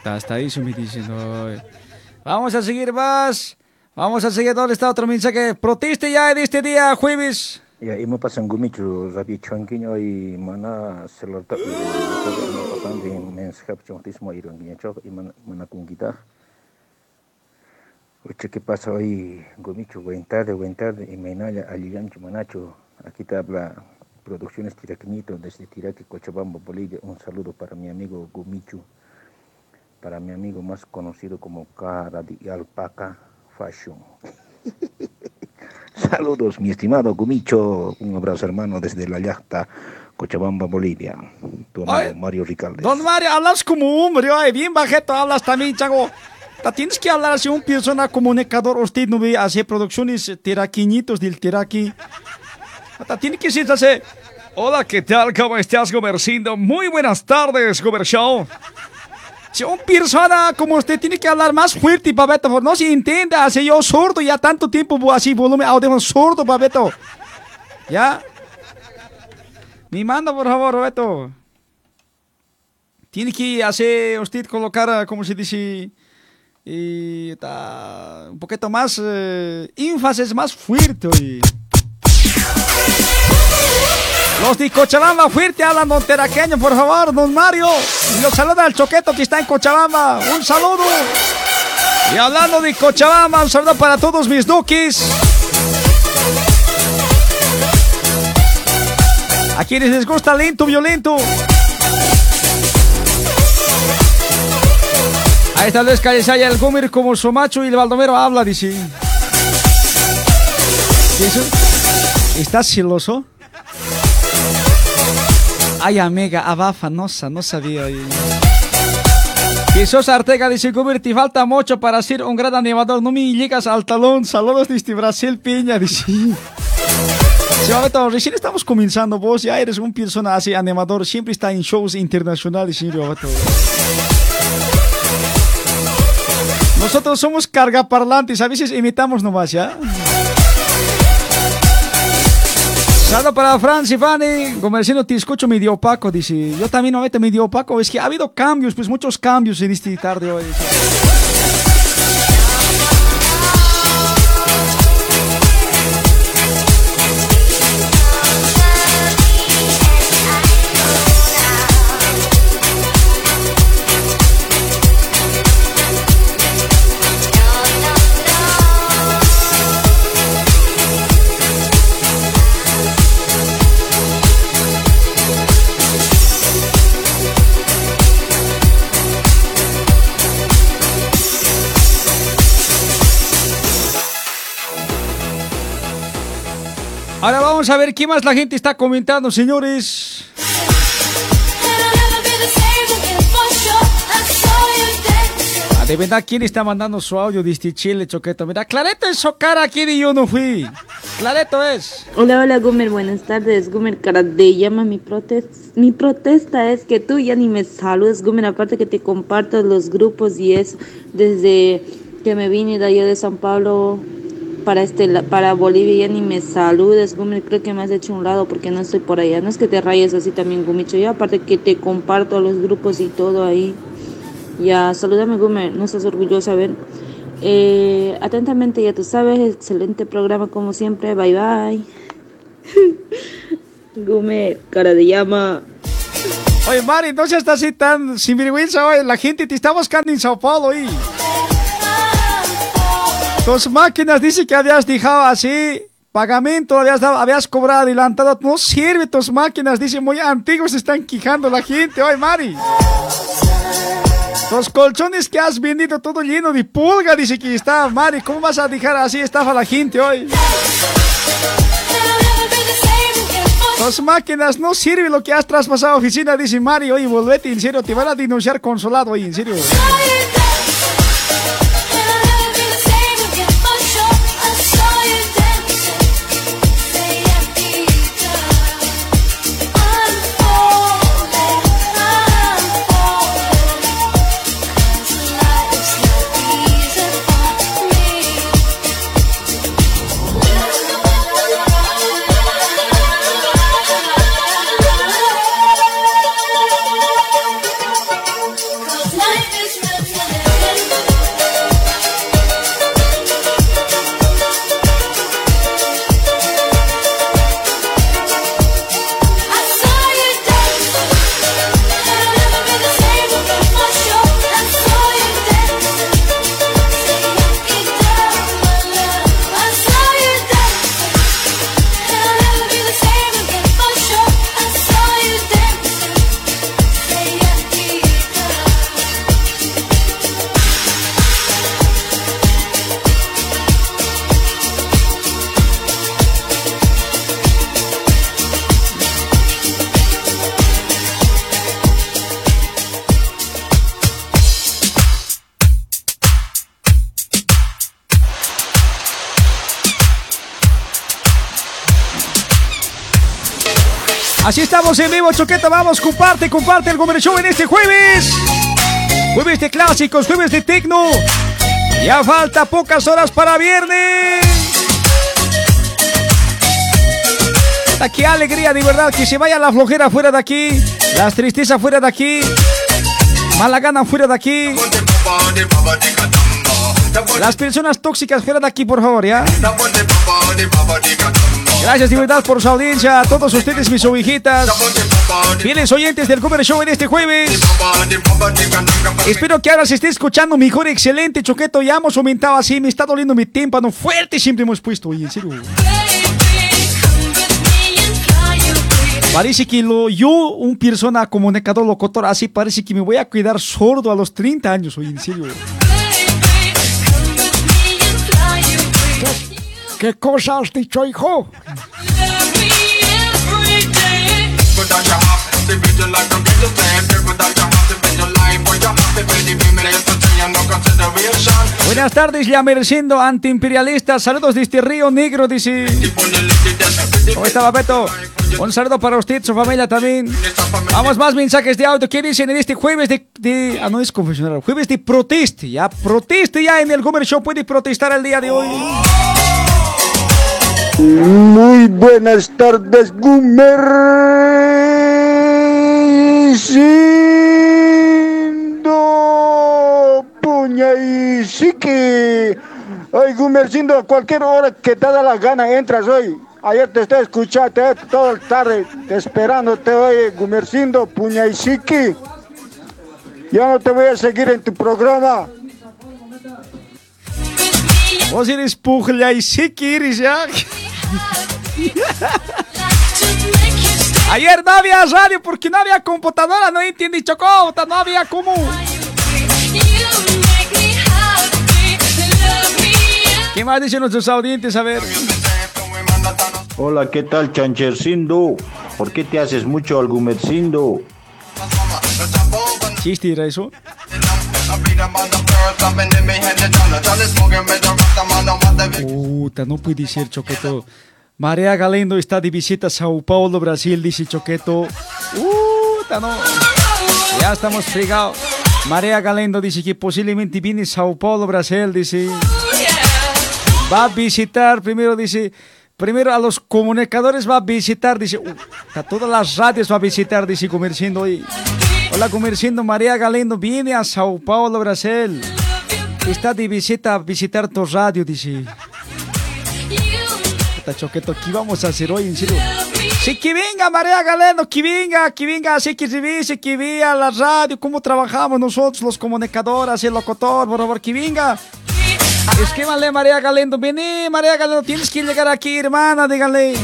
Hasta, hasta ahí diciendo. Vamos a seguir más. Vamos a seguir. ¿Dónde está otro mensaje? Proteste ya de este día, jueves. Ya, imo pasan gumichu rabi chonkiño y mana selorta pasan di menskap chontismo irongiño chok y mana kungita. Uche qué pasa hoy gumichu buen tarde buen tarde y menaya aligancho manacho aquí te habla Producciones Tiraquinito desde Tiraque Cochabamba Bolivia un saludo para mi amigo Gumichu para mi amigo más conocido como Cara de Alpaca Fashion. Saludos, mi estimado Gumicho. Un abrazo, hermano, desde la yacta Cochabamba, Bolivia. Tu amigo Ay. Mario Ricalde. Don Mario, hablas como hombre, ay, bien bajeto hablas también, chango. Tienes que hablar así un persona comunicador. Usted no ve hacer producciones tiraquiñitos del tiraqui. Tiene que ser así. Hola, ¿qué tal? ¿Cómo estás, Gomercindo? Muy buenas tardes, Gomer Show. Si un persona como usted tiene que hablar más fuerte, Pabeto, por no se entienda. Así yo sordo ya tanto tiempo, así volumen audio sordo, Pabeto. ¿Ya? Me manda, por favor, Roberto. Tiene que hacer usted colocar, ah, como se dice, y ta- un poquito más eh, énfasis más fuerte. oye. Los de Cochabamba fuerte don Teraqueño, por favor, don Mario. Y los saluda al Choqueto que está en Cochabamba. Un saludo. Y hablando de Cochabamba, un saludo para todos mis duques. A quienes les gusta lento, violento. Ahí está Luis Calesaya, el Gómez como su macho y el Baldomero habla, dice. ¿Estás celoso? Ay, amiga, abafa, no, sa- no sabía. oye. Jesús Artega dice, te falta mucho para ser un gran animador. No me llegas al talón. Saludos desde Brasil, Piña, dice. Sí, Babeto, recién estamos comenzando. Vos ya eres un persona así, animador. Siempre está en shows internacionales, señor Babeto. Nosotros somos cargaparlantes. A veces imitamos nomás, ¿ya? Saludo para Franci Fanny, comerciando te escucho medio opaco, dice. Yo también no meto medio opaco, es que ha habido cambios, pues muchos cambios en este tarde hoy. Ahora vamos a ver qué más la gente está comentando, señores. Ah, de verdad, ¿quién está mandando su audio? Dice Chile, Choqueto. Mira, Clareto es su cara aquí y yo no fui. Clareto es. Hola, hola, Gumer, buenas tardes. Gumer, cara de llama. Mi, mi protesta es que tú ya ni me saludes, Gumer. Aparte que te comparto los grupos y eso. Desde que me vine de allá de San Pablo para, este, para Bolivia, ya ni me saludes, Gumer. Creo que me has hecho un lado porque no estoy por allá. No es que te rayes así también, Gumicho. Ya, aparte que te comparto los grupos y todo ahí. Ya, salúdame, Gumer. No estás orgullosa, a ver. Eh, atentamente, ya tú sabes, excelente programa como siempre. Bye bye. Gumer, cara de llama. Oye, Mari, entonces estás así tan sinvergüenza hoy. La gente te está buscando en Sao Paulo hoy. Tus máquinas dice que habías dejado así. Pagamento habías, dado, habías cobrado adelantado. No sirve tus máquinas. Dice muy antiguos. Están quejando la gente. Oye, Mari. Los colchones que has vendido todo lleno de pulga. Dice que está. Mari, ¿cómo vas a dejar así estafa la gente hoy? Tus máquinas no sirve lo que has traspasado a oficina, dice Mari. Oye, volvete, en serio, te van a denunciar consolado, oye, en serio. En vivo, Choqueta. Vamos, comparte, comparte el Gomer Show en este jueves. Jueves de clásicos, jueves de tecno. Ya falta pocas horas para viernes. Qué alegría, de verdad, que se vaya la flojera fuera de aquí, las tristezas fuera de aquí, mala gana fuera de aquí, las personas tóxicas fuera de aquí, por favor, ¿ya? Gracias de verdad por su audiencia, a todos ustedes mis ovejitas, fieles oyentes del Cover Show en este jueves. Espero que ahora se esté escuchando mejor, excelente, Choqueto, ya hemos aumentado así, me está doliendo mi tímpano, fuerte siempre hemos puesto, oye, en serio. Parece que lo, yo, un persona comunicador locutor, así parece que me voy a cuidar sordo a los 30 años, oye, en serio. ¿Qué cosa has dicho, hijo? Buenas tardes, ya mereciendo antiimperialistas. Saludos desde Río Negro, dice. ¿Cómo está, Beto? Un saludo para usted, su familia también. Vamos, más mensajes de audio. ¿Qué dicen en este jueves de... ah, no es confesionario. Jueves de protesta. Ya, proteste ya en el Gomer. Puede protestar el día de hoy. Muy buenas tardes, Gumer. Sindo puña y Gumercindo, a cualquier hora que te da la gana entras hoy. Ayer te estoy escuchando te- toda la tarde, te esperándote hoy, Gumercindo, puña y. Ya no te voy a seguir en tu programa. Vos eres y ya. Ayer no había radio porque no había computadora, no entiende Chocó, no había cómo. ¿Qué más dicen nuestros audientes? A ver. Hola, ¿qué tal, Chanchercindo? ¿Por qué te haces mucho al Gumercindo? ¿Chiste era eso? Puta, no puede ser, Choqueto. Marea Galendo está de visita a Sao Paulo, Brasil, dice Choqueto. Puta, no. Ya estamos fregados. Marea Galendo dice que posiblemente viene a Sao Paulo, Brasil, dice. Va a visitar, primero dice, primero a los comunicadores va a visitar, dice, a todas las radios va a visitar, dice Comerciando hoy. Hola, Comerciando, María Galendo viene a Sao Paulo, Brasil. Está de visita a visitar tu radio, dice. Puta, Choqueto, ¿qué vamos a hacer hoy, en serio? Sí, que venga María Galeno, que venga, que venga, así que revise, que vea la radio, cómo trabajamos nosotros, los comunicadores, el locutor, por favor, que venga. Escríbanle María Galendo, vení María Galendo, tienes que llegar aquí, hermana, díganle.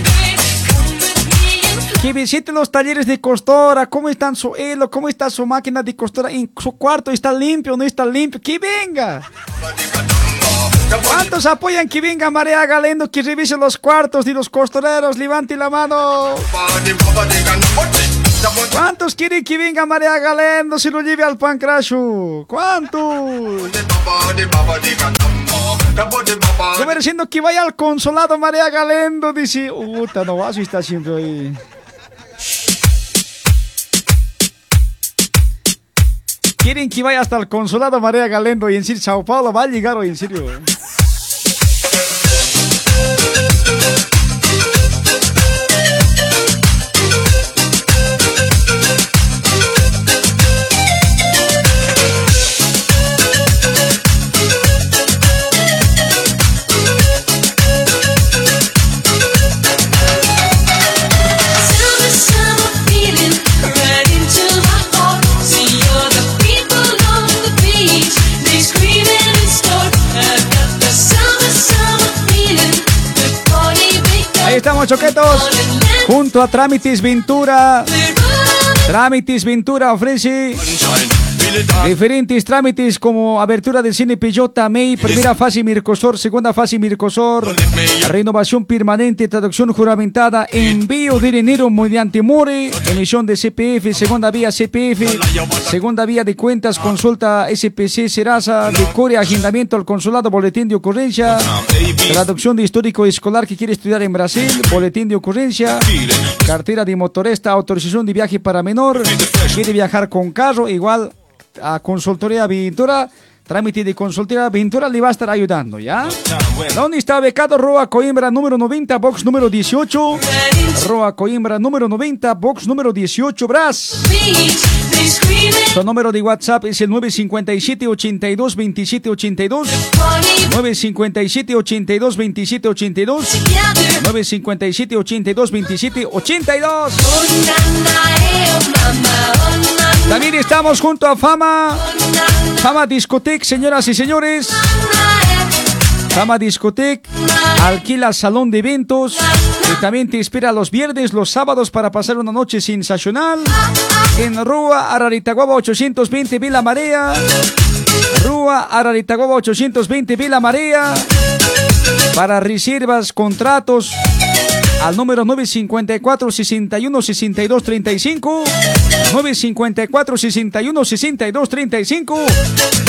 Que visite los talleres de costura, cómo están su hilo, cómo está su máquina de costura, en su cuarto está limpio, no está limpio, que venga. ¿Cuántos apoyan que venga María Galendo, que revise los cuartos de los costureros? Levante la mano. ¿Cuántos quieren que venga María Galendo si lo lleve al pancracio? ¿Cuántos? Como diciendo que vaya al consulado María Galendo, dice, puta, no vas a estar siempre ahí. Quieren que vaya hasta el consulado María Galendo y en Sao Paulo va a llegar hoy, en serio. Estamos, choquetos. Junto a Trámites Ventura. Trámites Ventura ofrece diferentes trámites como abertura del cine Peyota May, primera fase Mircosor, segunda fase Mircosor, renovación permanente, traducción juramentada, envío de dinero mediante MORE, emisión de CPF, segunda vía CPF, segunda vía de cuentas, consulta SPC Serasa, decore, agendamiento al consulado, boletín de ocurrencia, traducción de histórico escolar que quiere estudiar en Brasil, boletín de ocurrencia, cartera de motorista, autorización de viaje para menor, quiere viajar con carro, igual a Consultoría Ventura, trámite de Consultoría Ventura le va a estar ayudando, ¿ya? ¿Dónde está becado Roa Coimbra número 90, box número 18? Roa Coimbra número 90, box número 18, Bras. Su número de WhatsApp es el 957 82 27 82 957 82 27 82 957 82 27 82 También estamos junto a Fama Fama Discotec, señoras y señores Fama Discotec alquila salón de eventos y también te espera los viernes, los sábados para pasar una noche sensacional en Rúa Araritaguaba 820 Vila Marea. Rúa Araritaguaba 820 Vila Marea. Para reservas, contratos, al número 954 61 62 35 954 61 62 35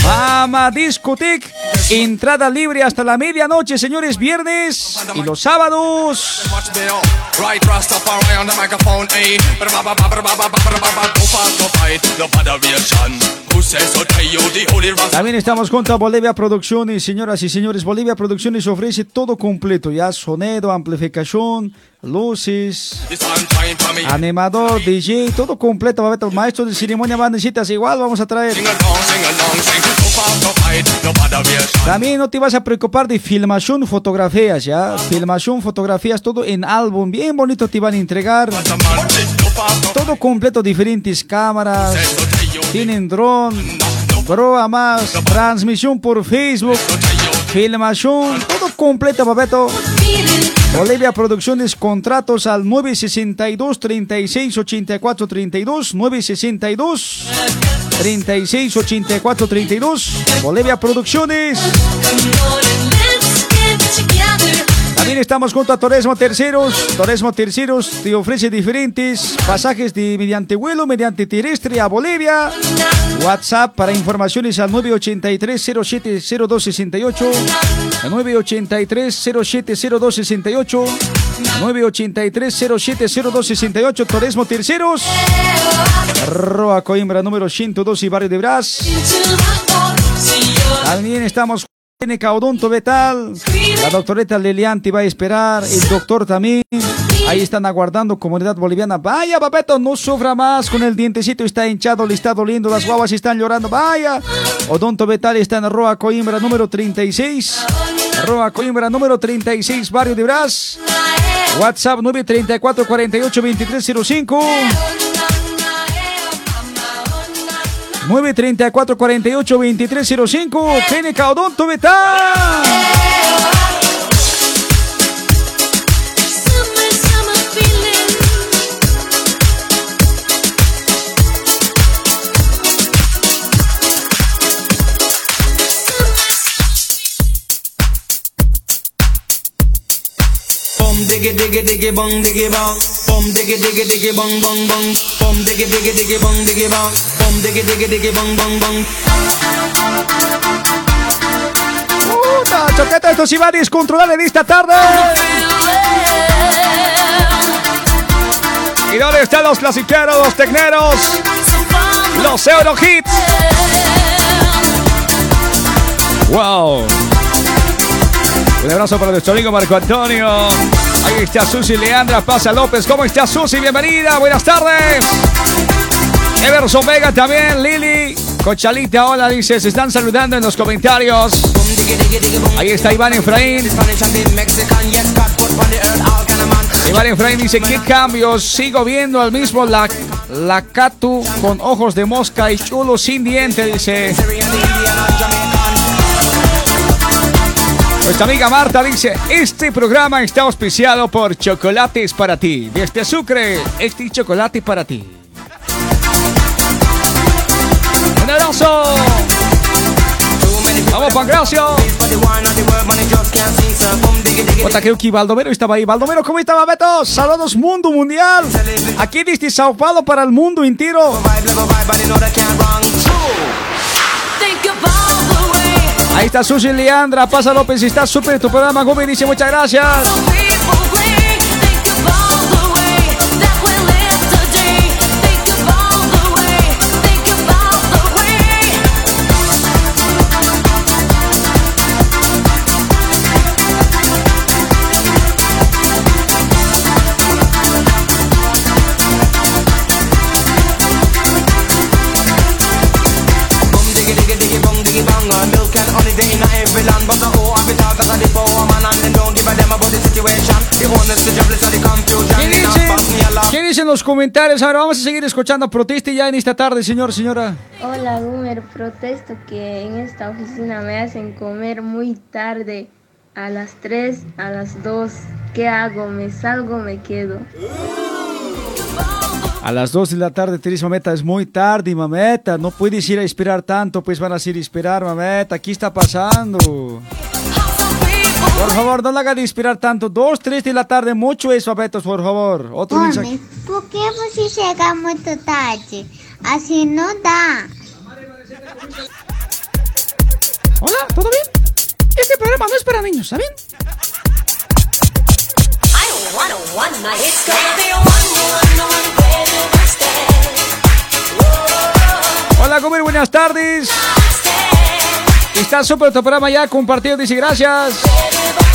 Mama Discoteque entrada libre hasta la medianoche señores viernes y los sábados. También estamos junto a Bolivia Producciones, señoras y señores. Bolivia Producciones ofrece todo completo, ya sonido, amplificación, luces, animador, DJ, todo completo. Va a ver, maestro de ceremonia, bandecitas, igual vamos a traer. También no te vas a preocupar de filmación, fotografías, ya. Filmación, fotografías, todo en álbum, bien bonito te van a entregar. Todo completo, diferentes cámaras, tienen dron, broa más, transmisión por Facebook, filmación, todo completo, papeto. Bolivia Producciones, contratos al 962 36 84 32 962 36 84 32 Bolivia Producciones. También estamos junto a Toresmo Terceros. Toresmo Terceros te ofrece diferentes pasajes de mediante vuelo, mediante terrestre a Bolivia. WhatsApp para informaciones al 983-070268. 983-070268. 983-070268. Toresmo Terceros. Roa Coimbra número 102 y Barrio de Brás. También estamos tiene Caudonto Betal. La doctoreta Lilian te va a esperar. El doctor también. Ahí están aguardando comunidad boliviana. Vaya, papeto, no sufra más con el dientecito. Está hinchado, le está doliendo. Las guaguas están llorando. Vaya. Odonto Betal está en Roa Coimbra número 36. Roa Coimbra número 36, Barrio de Brás. WhatsApp 934 48 2305. 934 48 2305 Clínica Odonto. Bum diggy diggy diggy bong diggy bong. Bum diggy diggy diggy bong bong bong. Bum diggy diggy diggy bong diggy bong. Bum diggy diggy diggy bong bong bong. Puta, choqueta, esto sí va a descontrolar en esta tarde. ¿Y dónde están los clasiqueros, los tecneros? Los Euro Hits. Wow. Un abrazo para nuestro amigo Marco Antonio. Ahí está Susi Leandra Pasa López. ¿Cómo está Susi? Bienvenida. Buenas tardes. Everson Vega también. Lili. Cochalita, hola, dice. Se están saludando en los comentarios. Ahí está Iván Efraín. Iván Efraín dice, ¿qué cambios? Sigo viendo al mismo la, con ojos de mosca y chulo sin diente, dice. Nuestra amiga Marta dice, este programa está auspiciado por Chocolates para ti. Desde Sucre, este chocolate para ti. Vamos, Pancracio. Otra, creo estaba ahí. Baldomero, ¿cómo estaba, Beto? Saludos, mundo mundial. Aquí desde Sao para el mundo entero. Ahí está Susi Leandra, pasa López, está súper tu programa, Gómez dice muchas gracias. ¿Qué dicen? ¿Qué los comentarios? Ahora vamos a seguir escuchando protesta ya en esta tarde, señor, señora. Hola, Gumer. Protesto que en esta oficina me hacen comer muy tarde. A las 3, a las 2. ¿Qué hago? ¿Me salgo o me quedo? A las 2 de la tarde te dice, mameta, es muy tarde, mameta. No puedes ir a esperar tanto, pues van a ir a esperar, mameta. Aquí está pasando. Por favor, no la haga de inspirar tanto. Dos, tres de la tarde, mucho eso, Betos, por favor. Otro Homem, mensaje. por que você chega muito tarde? Assim não dá. Hola, ¿todo bien? Este programa no es para niños, ¿saben? Hola, Gomer, buenas tardes. Está súper tu programa ya compartido, dice gracias.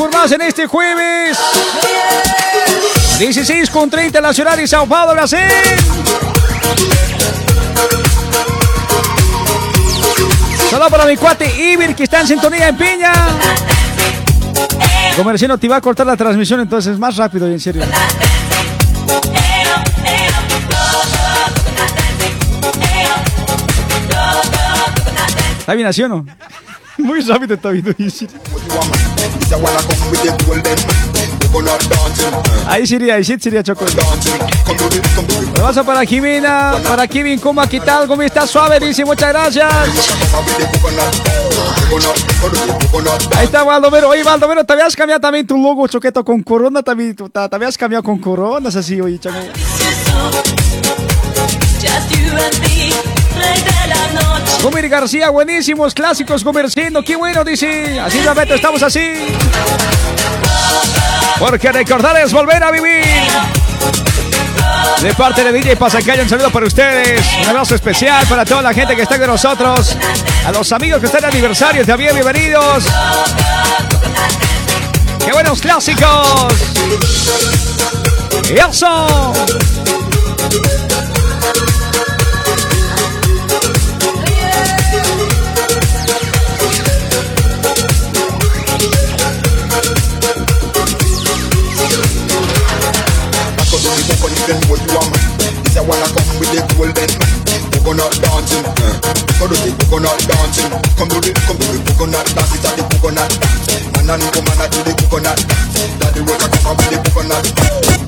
Con más en este jueves. 16 con 30 la ciudad de Sao Paulo, Brasil. Saludos para mi cuate Ibir que está en sintonía en Piña. Comerciano, te va a cortar la transmisión, entonces más rápido y en serio. ¿Está bien así o no? Muy rápido está Isir. Ahí sería, ahí sí sería Choco. Me vas a para Jimena, para Kevin Kuma, ¿qué tal? ¿Cómo está? Suave, dice, muchas gracias. Ahí está Valdomero. Oye, Valdomero, te habías cambiado también tu logo, Choqueto, con corona también. te habías cambiado con coronas así, oye, Choco. Gomir García, buenísimos clásicos comerciando, qué bueno, dice. Así la Beto, estamos así. Porque recordar es volver a vivir. De parte de DJ Pasacalle, un saludo para ustedes. Un abrazo especial para toda la gente que está con nosotros. A los amigos que están de aniversario, también bienvenidos. ¡Qué buenos clásicos! ¡Y eso! Coconut dancing, uh. Go do the coconut dancing. Come do the, come do the coconut dance. It's a the coconut dance. Man and woman a do the coconut dance. Daddy work a come up with the coconut.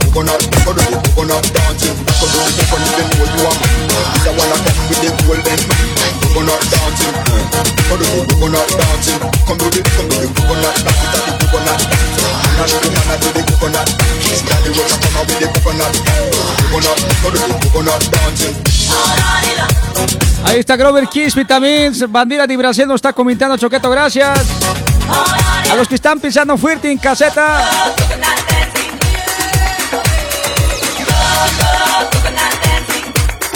Ahí está Grover Kiss Vitamins, Bandera de Brasil nos está comentando Choqueto, gracias. A los que están pisando fuerte en caseta.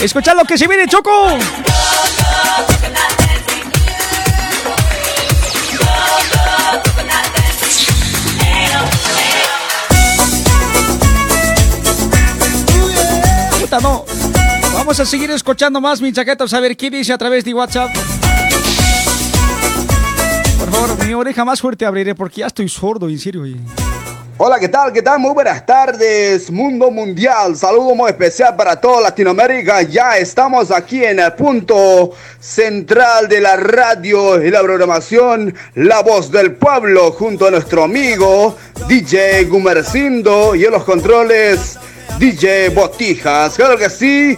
Escucha lo que se viene, Choco. Puta, no. Vamos a seguir escuchando más, mi chaquetos, a ver qué dice a través de WhatsApp. Por favor, mi oreja más fuerte abriré porque ya estoy sordo, en serio. oye. Hola, ¿qué tal? ¿Qué tal? Muy buenas tardes, mundo mundial. Saludo muy especial para toda Latinoamérica. Ya estamos aquí en el punto central de la radio y la programación La Voz del Pueblo junto a nuestro amigo DJ Gumercindo y en los controles DJ Botijas. Claro que sí.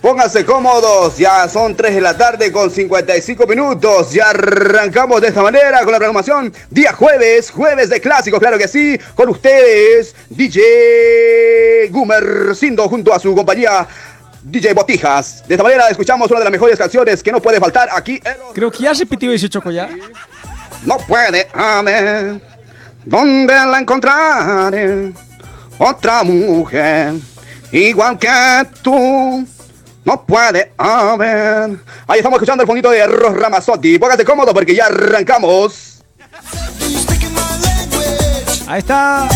Pónganse cómodos, ya son 3 de la tarde con 55 minutos. Ya arrancamos de esta manera con la programación. Día jueves, jueves de clásicos, claro que sí. Con ustedes, DJ Gumercindo junto a su compañía DJ Botijas. De esta manera escuchamos una de las mejores canciones que no puede faltar aquí en Creo que ya se pitió ese Choco ya. no puede haber donde la encontraré otra mujer igual que tú. No puede haber. Ahí estamos escuchando el fondito de Ros Ramazotti. Póngase cómodo porque ya arrancamos. Ahí está.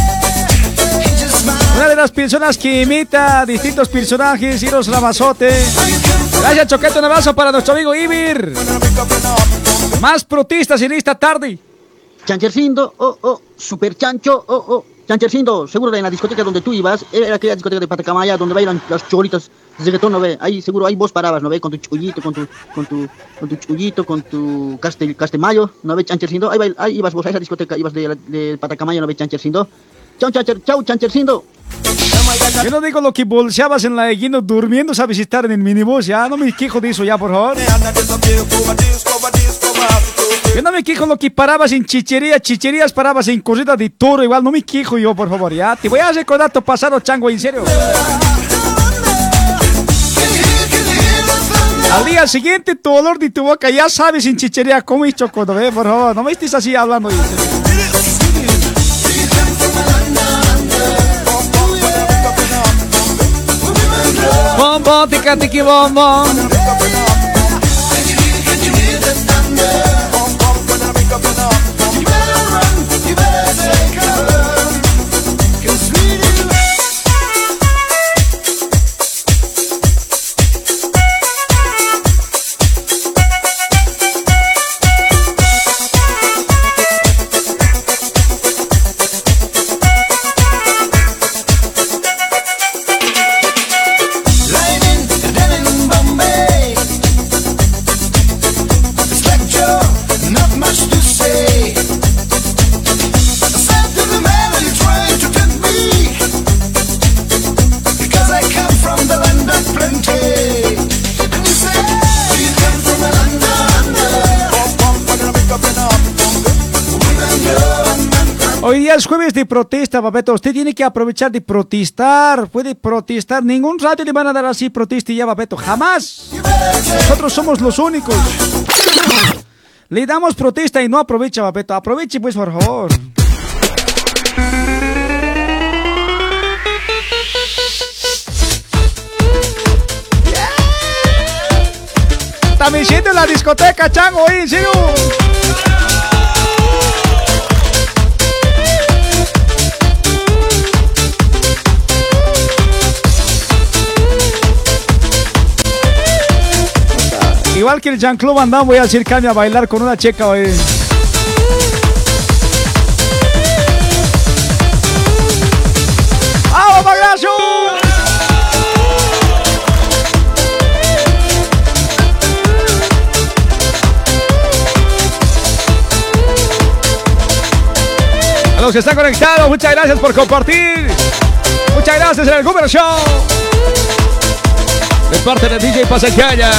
Una de las personas que imita distintos personajes, Iros Ramazote. Gracias, Choquete. Un abrazo para nuestro amigo Ibir. Más protistas en esta tarde. Chanchercindo, oh, oh, super chancho, oh, oh. Chanchercindo, seguro en la discoteca donde tú ibas, era aquella discoteca de Patacamaya donde bailan las cholitas de reggaetón, ¿no ve? Ahí seguro, ahí vos parabas, ¿no ve? Con tu chullito, con tu, con tu, con tu chullito, con tu castel, castemayo, ¿no ve? Chanchercindo, ahí, bail- ahí ibas vos a esa discoteca, ibas de, de Patacamaya, ¿no ve? Chanchercindo. Chau, chancher, chau, Chanchercindo. Yo no digo lo que bolseabas en la Eguino durmiendo, sabes estar en el minibús, ya. No me quejo de eso ya, por favor. Yo no me quejo lo que parabas en chichería, chicherías parabas en corrida de toro, igual no me quejo yo, por favor, ya. Te voy a recordar tu pasado, chango, en serio. Al día siguiente, tu olor de tu boca, ya sabes en chichería cómo choco, ¿no ve? Por favor, no me estés así hablando. en serio. Bom, de protesta, Babeto. Usted tiene que aprovechar de protestar. Puede protestar. Ningún radio le van a dar así protesta ya, Babeto. Jamás. Nosotros somos los únicos. Le damos protesta y no aprovecha, Babeto. Aproveche, pues, por favor. También siente la discoteca, chango, ¿eh? ¿En Igual que el Jean-Claude Van Damme, voy a acercarme a bailar con una checa hoy. ¡Vamos, Magacho! A los que están conectados, muchas gracias por compartir. Muchas gracias en el Goomer Show. De parte de DJ Pasaqueña.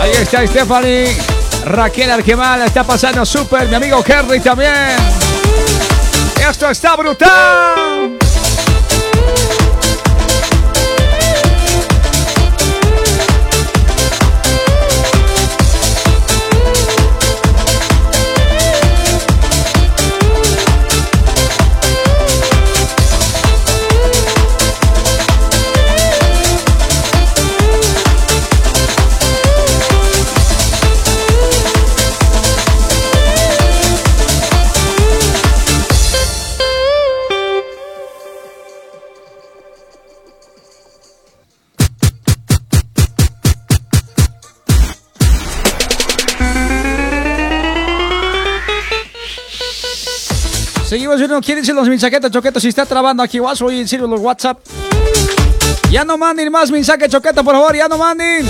Ahí está Stephanie. Raquel Arquemal está pasando súper. Mi amigo Henry también. Esto está brutal. Seguimos viendo quién dice los mensajetes choquetos si está trabando aquí WhatsApp y en los WhatsApp. Ya no manden más mensaje choqueto, por favor, ya no manden.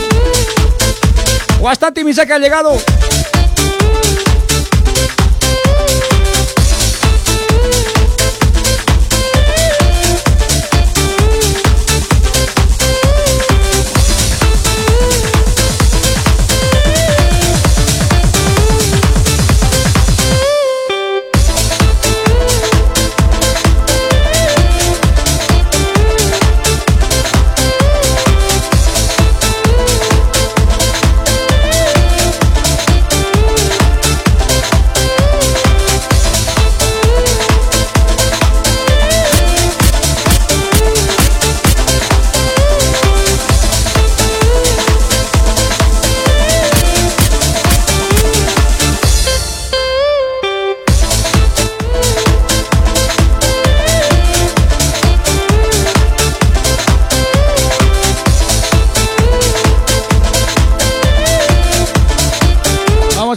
Bastante mensaje ha llegado.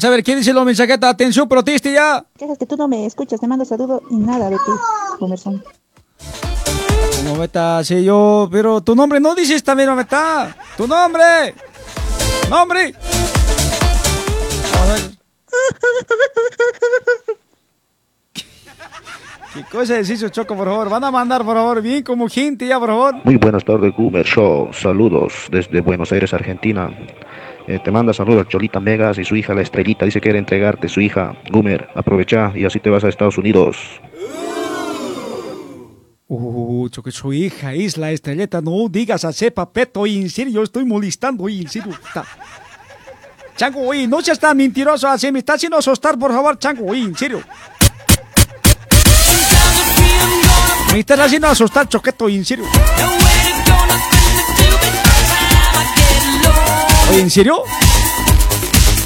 Vamos a ver quién dice los mensajetes. Atención, proteste ya. Quejas que tú no me escuchas, te mando saludo y nada de ti, Gumerson. ¿Cómo me está? Sí, yo, pero tu nombre no dices también, ¿no me está? Tu nombre. Nombre. Vamos a ver. ¿Qué cosa es eso, Choco, por favor? Van a mandar, por favor, bien como gente ya, por favor. Muy buenas tardes, Gumer Show. Saludos desde Buenos Aires, Argentina. Eh, te manda saludos Cholita Megas y su hija la Estrellita. Dice que quiere entregarte su hija. Gumer, aprovecha y así te vas a Estados Unidos. Uh, Choco, su hija es la estrelleta. No digas a ese papeto, oye, en serio, estoy molestando, oye, en serio. Chango, no seas tan mentiroso así. Me está haciendo asustar, por favor, Chango, oye, en serio. Me estás haciendo asustar, Choqueto, en serio. ¿En serio?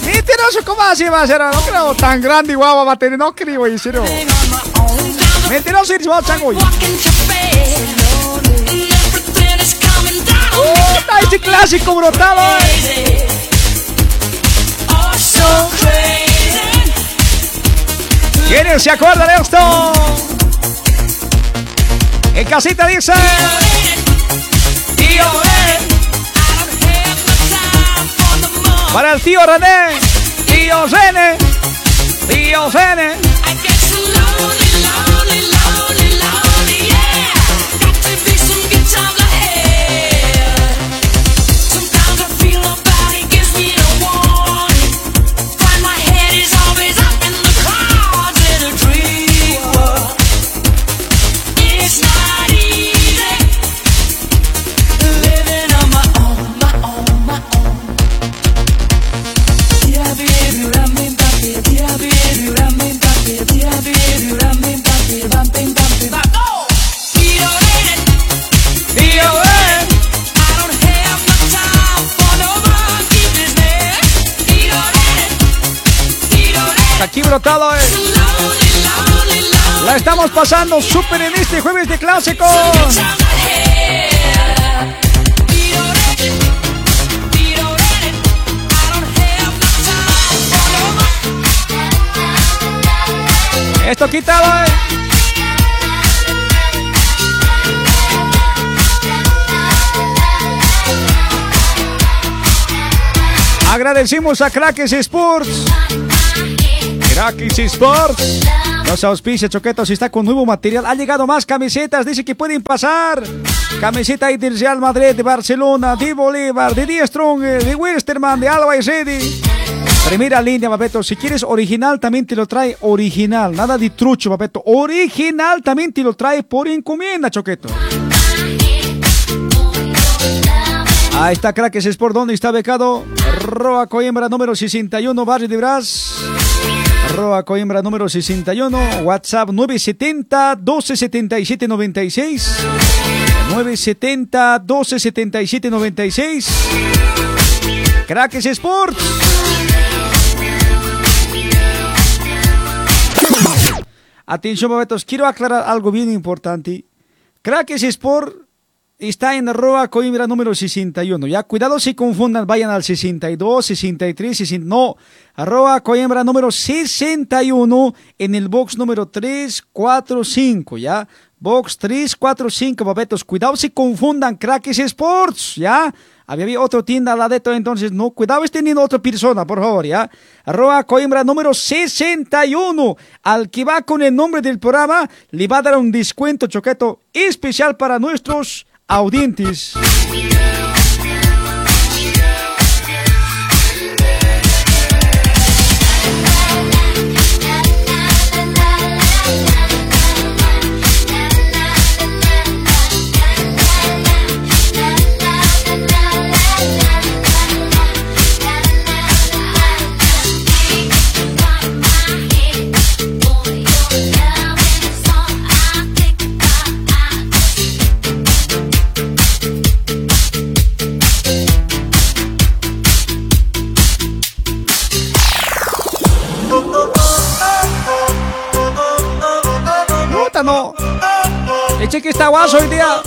Mentiroso, ¿cómo así va a ser? No creo tan grande y guava va a tener, no creo, en serio. Mentiroso, eres vos, Chango. ¡Puta, ese clásico oye! ¿Quiénes se acuerdan de esto? En casita dice. Tío Para el tío René. Tío René. Tío René. Brotado es. La estamos pasando súper en este jueves de clásicos. Esto quítalo, eh. Agradecemos a Crackers Sports. Crackers Sports. Nos auspicia Choquetos, está con nuevo material. Ha llegado más camisetas, dice que pueden pasar. Camiseta del Real Madrid, de Barcelona, de Bolívar, de Die Strong, de Westerman, de Alba y Ready. Primera línea, papeto. Si quieres original, también te lo trae original. Nada de trucho, papeto. Original también te lo trae por encomienda, Choqueto. Ahí está Crackers Sport, ¿dónde está becado? Roa Coimbra número 61, Barrio de Brás. Roa Coimbra número 61, WhatsApp 970 1277 96. 970 1277 96. Crackers Sport. Atención, babetos, quiero aclarar algo bien importante. Crackers Sport está en arroba Coimbra número 61. Ya, cuidado si confundan, vayan al 62, 63, 60. No, arroba Coimbra número 61 en el box número 345, ¿ya? Box 345, babetos. Cuidado si confundan Crackers Sports, ¿ya? Había, otra tienda al ladito, entonces no. Cuidado es teniendo otra persona, por favor, ¿ya? Arroba Coimbra número 61. Al que va con el nombre del programa, le va a dar un descuento choqueto especial para nuestros audientes. Puta, no. Eche que está guaso hoy día.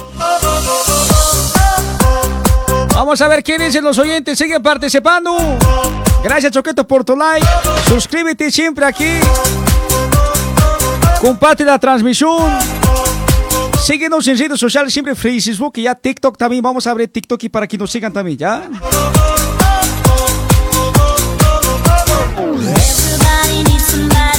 Vamos a ver quién dicen los oyentes. Siguen participando. Gracias, Choqueto, por tu like. Suscríbete siempre aquí. Comparte la transmisión. Síguenos en redes sociales, siempre Facebook y ya TikTok también. Vamos a abrir TikTok y para que nos sigan también, ¿ya? Everybody needs somebody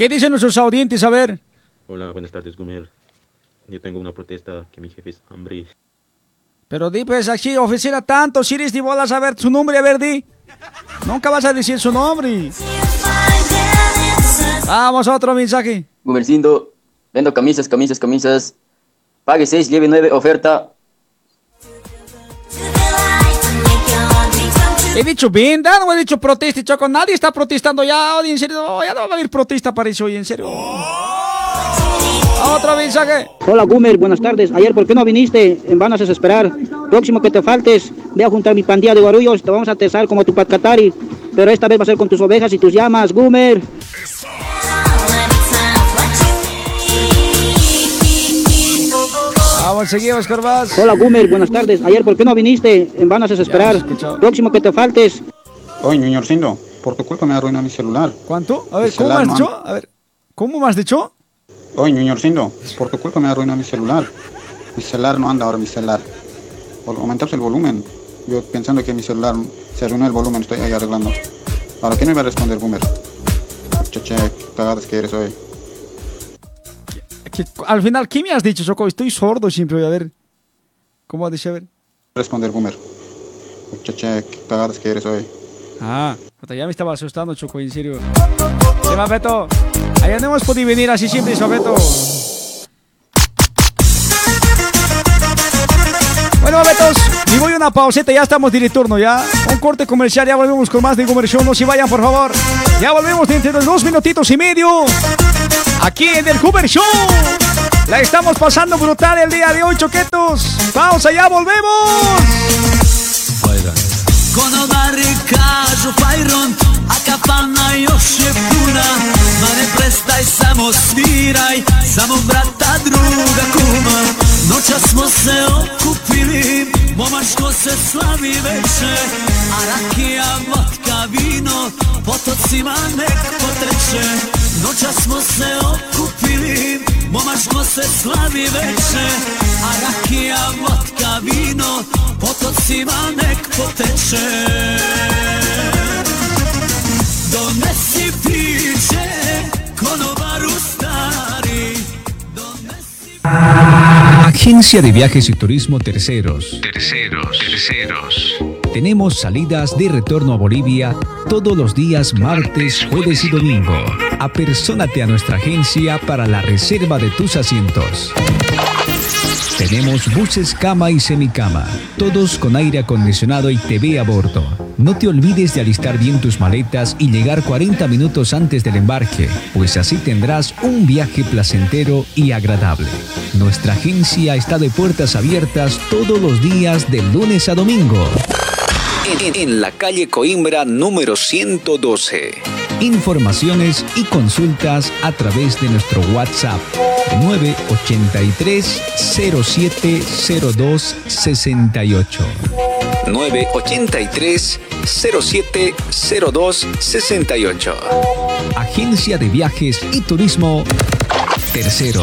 ¿Qué dicen nuestros audientes? A ver. Hola, buenas tardes, Gumer. Yo tengo una protesta que mi jefe es hambre. Pero di pues aquí, oficina tanto, si eres de bolas, a ver su nombre, a ver, di. Nunca vas a decir su nombre. Vamos a otro mensaje. Gumercindo, vendo camisas, camisas, camisas. Pague 6, lleve 9, oferta. He dicho venda, no he dicho proteste, Choco. Nadie está protestando ya, oye, en serio. no, ya no va a haber protesta para eso, oye, en serio. Otro mensaje. Hola Gumer, buenas tardes. Ayer, ¿por qué no viniste? En vano haces esperar. Próximo que te faltes, ve a juntar mi pandilla de guarullos. Te vamos a tesar como tu patcatari. Pero esta vez va a ser con tus ovejas y tus llamas, Gumer. Vamos, seguimos, Corvás. Hola Gumer, buenas tardes. Ayer, ¿por qué no viniste? En vano haces esperar. Próximo que te faltes. Oye, señorcindo, por tu culpa me arruina mi celular. ¿Cuánto? A ver, Mi ¿cómo has dicho? A ver, ¿cómo me has dicho? Oye, señorcindo, por tu culpa me arruina mi celular. Mi celular no anda ahora, mi celular. Aumentas el volumen. Yo pensando que mi celular se arruinó el volumen, estoy ahí arreglando. Ahora, ¿quién me va a responder, Boomer? Cheche, cagadas que eres hoy. Que- al final, ¿qué me has dicho, Choco? Estoy sordo siempre, a ver. ¿Cómo has dicho? A ver. Responder, Boomer. Muchacha, qué cagadas que eres hoy. Ah, ya me estaba asustando, Choco, en serio. Sí, Beto. Allá no hemos podido venir así siempre, Beto. Bueno, Betos, y voy a una pauseta, ya estamos de turno, ¿ya? Un corte comercial, ya volvemos con más de Show, no se vayan, por favor. Ya volvemos dentro de dos minutitos y medio, aquí en el Gomer Show. La estamos pasando brutal el día de hoy, choquetos. Pausa, ya volvemos. Momačko se slavi veče A rakija, vodka, vino, potocima nek potreće Noća smo se okupili, momačko se slavi veče A rakija, vodka, vino, potocima nek poteče Donesi priče, Agencia de Viajes y Turismo Terceros. Terceros, terceros. Tenemos salidas de retorno a Bolivia todos los días martes, jueves y domingo. Apersónate a nuestra agencia para la reserva de tus asientos. Tenemos buses cama y semicama, todos con aire acondicionado y TV a bordo. No te olvides de alistar bien tus maletas y llegar 40 minutos antes del embarque, pues así tendrás un viaje placentero y agradable. Nuestra agencia está de puertas abiertas todos los días de lunes a domingo. En, en la calle Coimbra número 112. Informaciones y consultas a través de nuestro WhatsApp 983 0702 68. 983 0702 68. Agencia de Viajes y Turismo Tercero.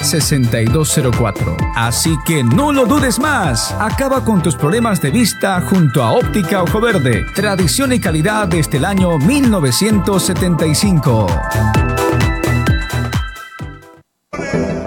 6204. Así que no lo dudes más. Acaba con tus problemas de vista junto a Óptica Ojo Verde. Tradición y calidad desde el año 1975.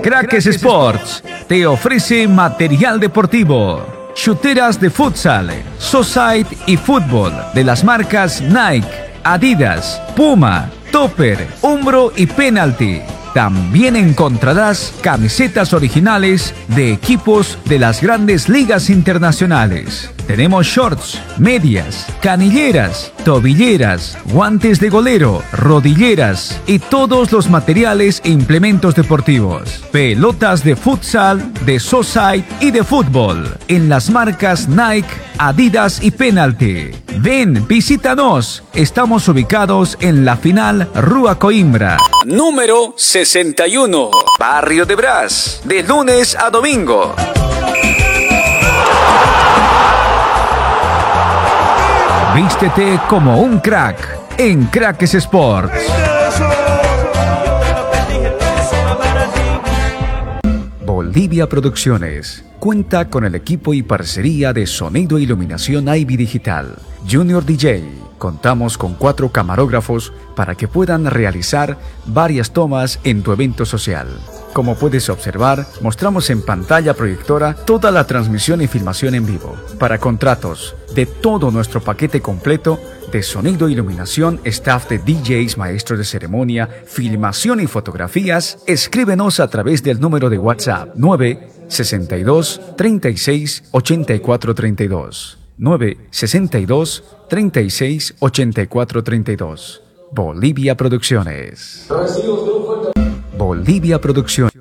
Crackers Sports te ofrece material deportivo, chuteras de futsal, society y fútbol de las marcas Nike, Adidas, Puma, Topper, Umbro y Penalty. También encontrarás camisetas originales de equipos de las grandes ligas internacionales. Tenemos shorts, medias, canilleras, tobilleras, guantes de golero, rodilleras y todos los materiales e implementos deportivos. Pelotas de futsal, de society y de fútbol en las marcas Nike, Adidas y Penalty. Ven, visítanos. Estamos ubicados en la final Rua Coimbra. Número 61. Barrio de Brás. De lunes a domingo. Vístete como un crack en Crackers Sports. Bolivia Producciones cuenta con el equipo y parcería de sonido e iluminación Ivy Digital, Junior DJ. Contamos con cuatro camarógrafos para que puedan realizar varias tomas en tu evento social. Como puedes observar, mostramos en pantalla proyectora toda la transmisión y filmación en vivo. Para contratos de todo nuestro paquete completo de sonido, iluminación, staff de DJs, maestros de ceremonia, filmación y fotografías, escríbenos a través del número de WhatsApp 9 962 36 84 32. 962 36 84 32. Bolivia Producciones. Bolivia Producciones.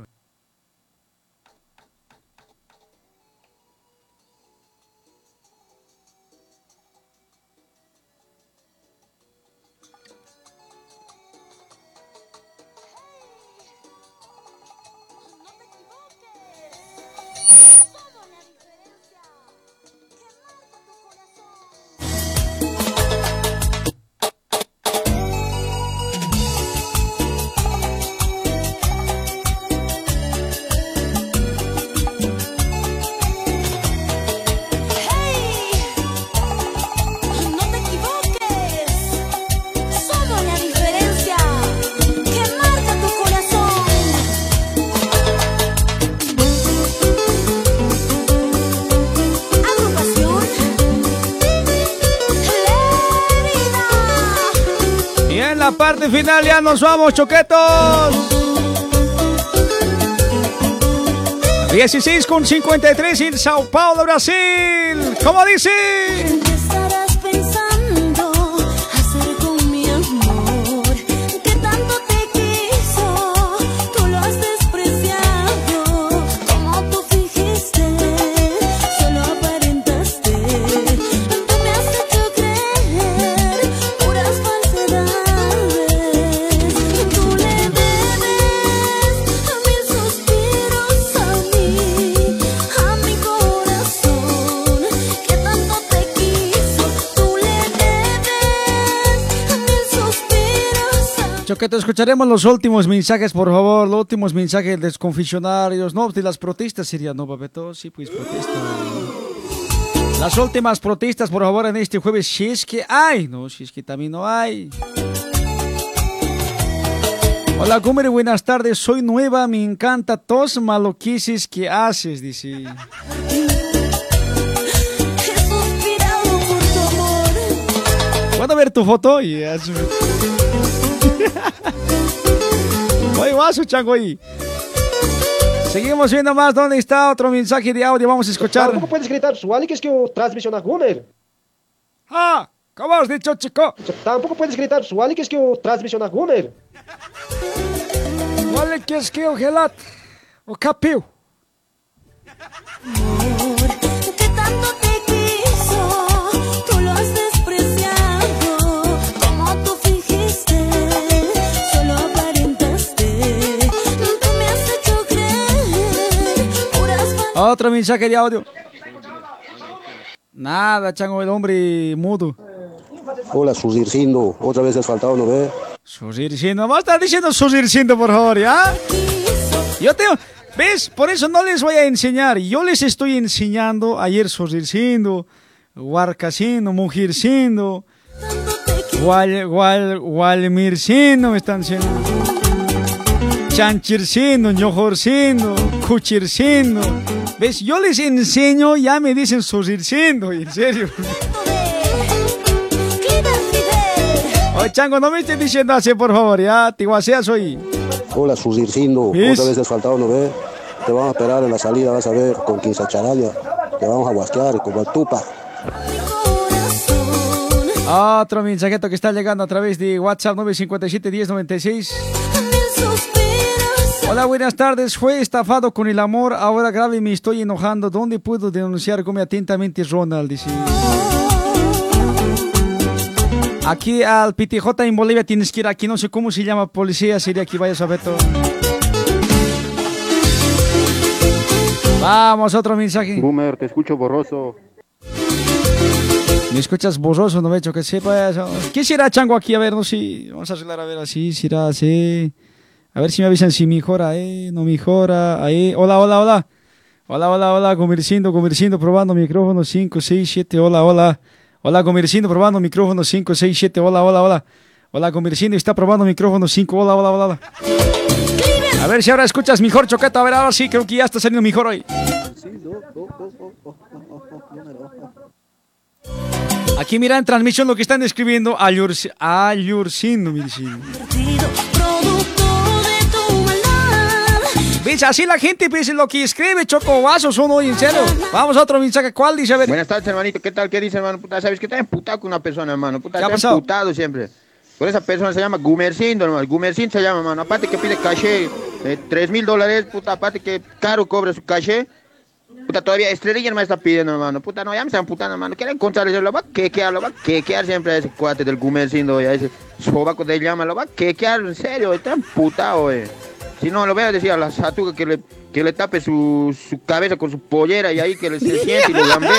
Nos vamos, choquetos. 16 con 53 en Sao Paulo, Brasil. ¿Cómo dice? A Choquetos, escucharemos los últimos mensajes, por favor. Los últimos mensajes de los confesionarios. No, de las protestas sería, ¿no, Babeto? Sí, pues protesta. Las últimas protestas, por favor, en este jueves, si es que hay. No, si es que también no hay. Hola, Gumer, buenas tardes. Soy nueva, me encanta tos maloquices que haces, dice. ¿Puedo ver tu foto? Yes. Muy guaso, chango ahí. Seguimos viendo más. ¿Dónde está otro mensaje de audio? Vamos a escuchar. Tampoco puedes gritar su que es que transmisión a Gumer. Ah, ¿cómo has dicho, chico? Tampoco puedes gritar su que es que transmisión a Gumer. Olha que es que o gelat. O capio. Que tanto te Otro mensaje de audio. Nada, chango, el hombre mudo. Hola, Susircindo. Otra vez has faltado, ¿no ve? Susircindo. Vamos a estar diciendo Susircindo, por favor, ¿ya? Yo tengo... ¿Ves? Por eso no les voy a enseñar. Yo les estoy enseñando ayer Susircindo, Huarcacindo, Mujircindo, Gual, Gual, Gualmircindo, me están diciendo. Chanchircindo, Ñojorcindo, Cuchircindo. ¿Ves? Yo les enseño, ya me dicen Susircindo, en serio. Oye, Chango, no me estés diciendo así, por favor, ya, Tiguacea soy. Hola, Susircindo. ¿Ves? Otra vez has faltado, ¿no ve? Te vamos a esperar en la salida, vas a ver, con Quinza Charaya. Te vamos a guasquear como el tupa. Otro mensajeto que está llegando a través de WhatsApp 957 1096. Hola, buenas tardes. Fue estafado con el amor. Ahora grave me estoy enojando. ¿Dónde puedo denunciar? Come atentamente Ronald. Dice. Aquí al PTJ en Bolivia tienes que ir. Aquí no sé cómo se llama policía. Sería aquí vayas a ver todo. Vamos, otro mensaje. Boomer, te escucho borroso. Me escuchas borroso, no me he hecho que sepa eso. ¿Qué será chango aquí? A ver, no sé. Vamos a arreglar a ver así, será así. A ver si me avisan si mejora, eh. No mejora. Ahí. Hola, hola, hola. Hola, hola, hola. Comercindo, comercindo, probando micrófono 5, 6, 7. Hola, hola. Hola, comercindo, probando micrófono 5, 6, 7. Hola, hola, hola. Hola, comercindo, está probando micrófono 5. Hola, hola, hola, hola. A ver si ahora escuchas mejor, Choqueta. A ver, ahora sí, creo que ya está saliendo mejor hoy. Aquí mira en transmisión lo que están escribiendo. Ayurci- Ayurcindo, así la gente piensa lo que escribe, Choco Vasos son hoy, en serio. Vamos a otro mensaje, ¿cuál dice? A ver. Buenas tardes, hermanito. ¿Qué tal? ¿Qué dice, hermano? Puta, ¿sabes que está emputado con una persona, hermano? Puta, ¿Qué ha está emputado siempre. Por esa persona se llama Gumercindo, hermano. Gumercindo se llama, hermano. Aparte que pide caché de 3 mil dólares, puta, aparte que caro cobra su caché. Puta, todavía estrella me está pidiendo, hermano. Puta, no, ya me están putando, hermano. Quiero encontrar eso, lo va a quequear, lo va a quequear siempre a ese cuate del Gumercindo, ya ese sobaco de llama, lo va a quequear, en serio, está emputado, eh. Si no, lo voy a decir a la satuca que le, que le tape su, su cabeza con su pollera y ahí que le se siente y lo lambe.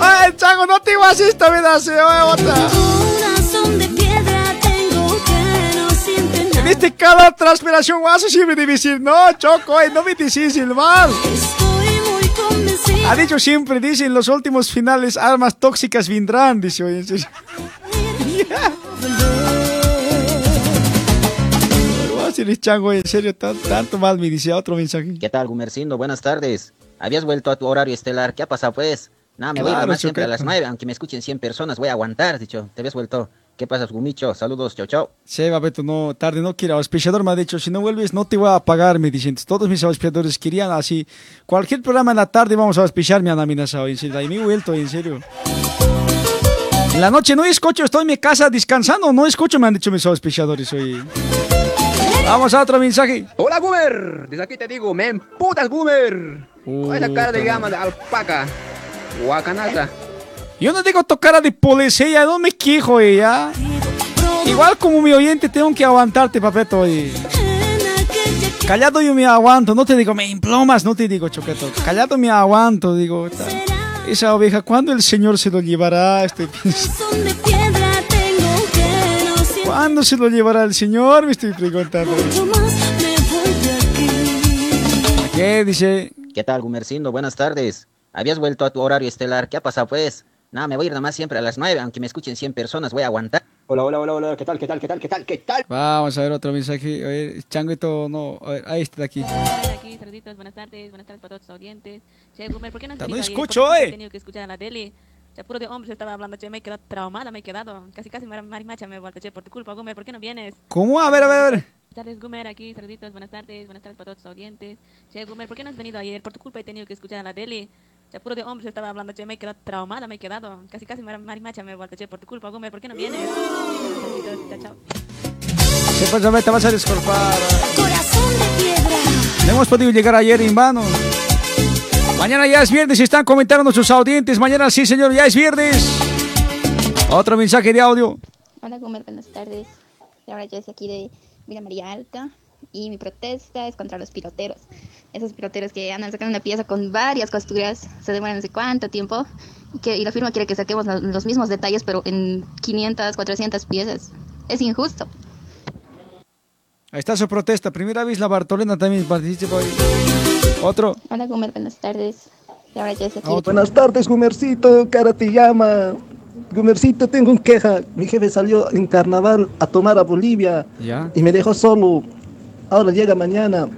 Ay, Chango, no te ibas esta vida, se va otra. Corazón de piedra tengo que no siente nada. En este cada transpiración a siempre decir, no, Choco, eh, no me decís el mal. Estoy muy convencida. Ha dicho siempre, dice, en los últimos finales armas tóxicas vendrán, dice hoy. en chango, en serio, tan- tanto mal me dice otro mensaje. ¿Qué tal, Gumercindo? Buenas tardes. ¿Habías vuelto a tu horario estelar? ¿Qué ha pasado, pues? Nada, me voy a más siempre a las 9, aunque me escuchen 100 personas, voy a aguantar, dicho. ¿Te habías vuelto? ¿Qué pasa, Gumicho? Saludos, chao, chao. Sí, Babeto, no, tarde no quiero. Auspiciador me ha dicho, si no vuelves, no te voy a pagar, me dicen. Todos mis auspiciadores querían así. Cualquier programa en la tarde vamos a auspiciar, me han amenazado, en serio. Y me he vuelto, en serio. En la noche no escucho, estoy en mi casa descansando, no escucho, me han dicho mis auspiciadores hoy. Vamos a otro mensaje. Hola, Gumer. Desde aquí te digo, me emputas, Gumer. Con esa cara de llama de alpaca. Guacanaza. Yo no digo tocar a de policía, no me quejo, eh, ya. Igual como mi oyente tengo que aguantarte, papeto. eh. Callado yo me aguanto, no te digo, me implomas, no te digo, choqueto. Callado me aguanto, digo. Esa oveja, ¿cuándo el Señor se lo llevará? Estoy pensando. ¿Cuándo se lo llevará el Señor? Me estoy preguntando. aquí. ¿Qué dice? ¿Qué tal, Gumercindo? Buenas tardes. ¿Habías vuelto a tu horario estelar? ¿Qué ha pasado, pues? Nada, me voy a ir nada más siempre a las 9, aunque me escuchen 100 personas, voy a aguantar. Hola, hola, hola, hola, ¿qué tal, qué tal, qué tal, qué tal, qué tal? Vamos a ver otro mensaje. A ver, changuito, no. A ver, ahí está de aquí. aquí, saluditos, buenas tardes, buenas tardes para todos los audientes. Che, Gumer, ¿por qué no No escucho, ¿Por qué eh. He tenido que escuchar en la tele. Che, puro de hombres estaba hablando, che, me he quedado traumada, me he quedado. Casi, casi mar- marimacha me he vuelto, che, por tu culpa, Gumer, ¿por qué no vienes? ¿Cómo? A ver, a ver, a ver. Buenas tardes, Gumer, aquí, saluditos, buenas tardes, buenas tardes para todos los audientes. Che, Gumer, ¿por qué no has venido ayer? Por tu culpa he tenido que escuchar en la tele. Che, puro de hombres estaba hablando, che, me he quedado traumada, me he quedado. Casi, casi mar- marimacha me he vuelto, che, por tu culpa, Gumer, ¿por qué no vienes? Saluditos, chao, chao. Sí, pues a ver, te vas a disculpar. Corazón de piedra. No hemos podido llegar ayer en vano. Mañana ya es viernes y están comentando nuestros audientes. Mañana sí, señor, ya es viernes. Otro mensaje de audio. Hola, Gumer, buenas tardes. Ahora yo soy aquí de Villa María Alta y mi protesta es contra los piloteros. Esos piloteros que andan sacando una pieza con varias costuras, se demoran no sé cuánto tiempo y, que, y la firma quiere que saquemos lo- los mismos detalles pero en 500, 400 piezas. Es injusto. Ahí está su protesta. Primera vez la Bartolena también participó ahí. Otro. Hola, Gumer, buenas tardes. Y Ahora aquí Buenas tardes, Gumercito, cara te llama. Gumercito, tengo un queja. Mi jefe salió en carnaval a tomar a Bolivia Ya. y me dejó solo. Ahora llega mañana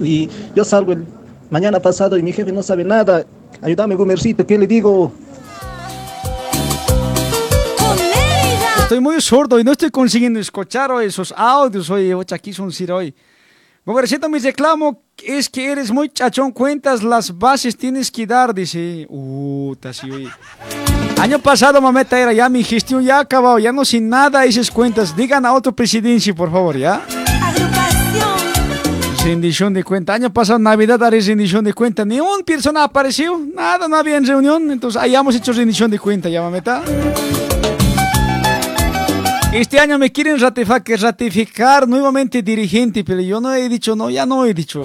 y yo salgo el mañana pasado y mi jefe no sabe nada. Ayúdame, Gumercito, ¿qué le digo? Estoy muy sordo y no estoy consiguiendo escuchar hoy esos audios. Oye, ocha, aquí son hoy. Gobercito, mi reclamo es que eres muy chachón. Cuentas las bases, tienes que dar, dice. Uh, sí. Año pasado, mameta, era ya mi gestión ya acabado. Ya no sin nada esas cuentas. Digan a otro presidencia, por favor, ¿ya? Rendición de cuenta. Año pasado, Navidad, haré rendición de cuenta. Ni una persona apareció. Nada, no había en reunión. Entonces, ahí hemos hecho rendición de cuenta, ya, mameta. Este año me quieren ratificar, ratificar nuevamente dirigente, pero yo no he dicho, no, ya no he dicho.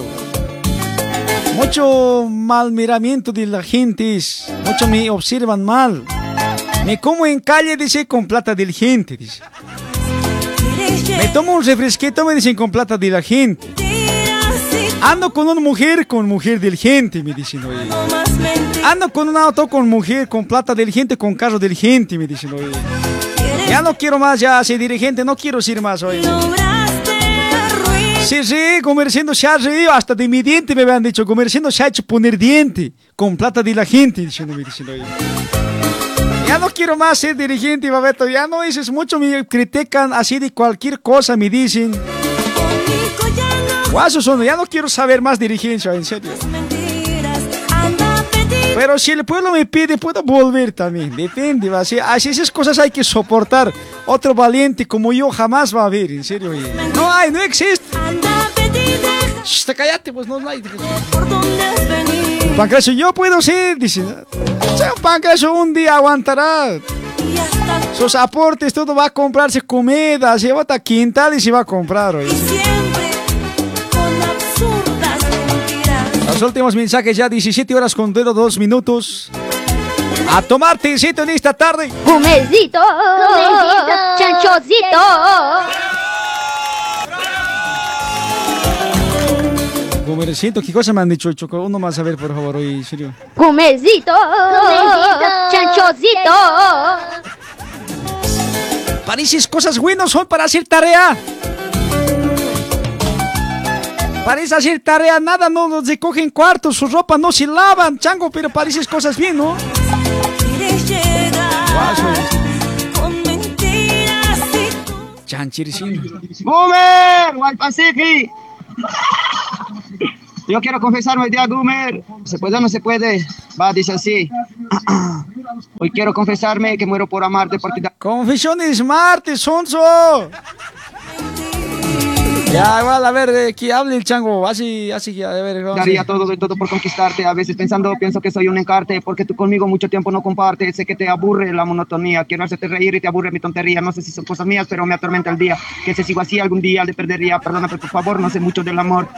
Mucho mal miramiento de la gente, mucho me observan mal. Me como en calle, dice, con plata de la gente, dice. Me tomo un refresquito, me dicen, con plata de la gente. Ando con una mujer, con mujer del gente, me dicen, oye. Ando con un auto, con mujer, con plata del gente, con carro del gente, me dicen, oye. Ya no quiero más, ya ser dirigente, no quiero ser más hoy. Sí, sí, comerciando se ha reído, hasta de mi diente me habían dicho, comerciando se ha hecho poner diente, con plata de la gente, diciéndome, diciendo oye. Ya no quiero más ser dirigente, Babeto, ya no dices mucho, me critican así de cualquier cosa, me dicen. Guaso son, ya no quiero saber más dirigencia, en serio. Pero si el pueblo me pide, puedo volver también. Depende, va. Así, así esas cosas hay que soportar. Otro valiente como yo jamás va a haber, en serio. oye. No hay, no existe. Shh, te cállate, pues no hay. Pancracio, yo puedo ser, dice. O sea, Pancracio un día aguantará. Sus aportes, todo va a comprarse comida, se va a quintal y se va a comprar. oye. Últimos mensajes ya 17 horas con 02 minutos. A tomar tecito en esta tarde. Gumecito, chanchocito. Gomercito, ¿qué cosa me han dicho, Choco? Uno más a ver, por favor, hoy, serio. Gumecito, chanchocito. Pareces cosas buenas son para hacer tarea. Parece hacer tarea, nada, no, no se cogen cuartos, su ropa no se lavan, chango, pero pareces cosas bien, ¿no? Chanchiricín. ¡Gumer! ¡Guaypasiki! Yo quiero confesarme el día, Gumer. ¿Se puede o no se puede? Va, dice así. Hoy quiero confesarme que muero por amarte porque... Confesiones martes, sonso. Ya, igual, a ver, eh, que hable el chango, así, así que, a ver, vamos Daría todo de todo por conquistarte. A veces pensando, pienso que soy un encarte porque tú conmigo mucho tiempo no compartes. Sé que te aburre la monotonía. Quiero hacerte reír y te aburre mi tontería. No sé si son cosas mías, pero me atormenta el día. Que si sigo así algún día le perdería. Perdóname, por favor, no sé mucho del amor.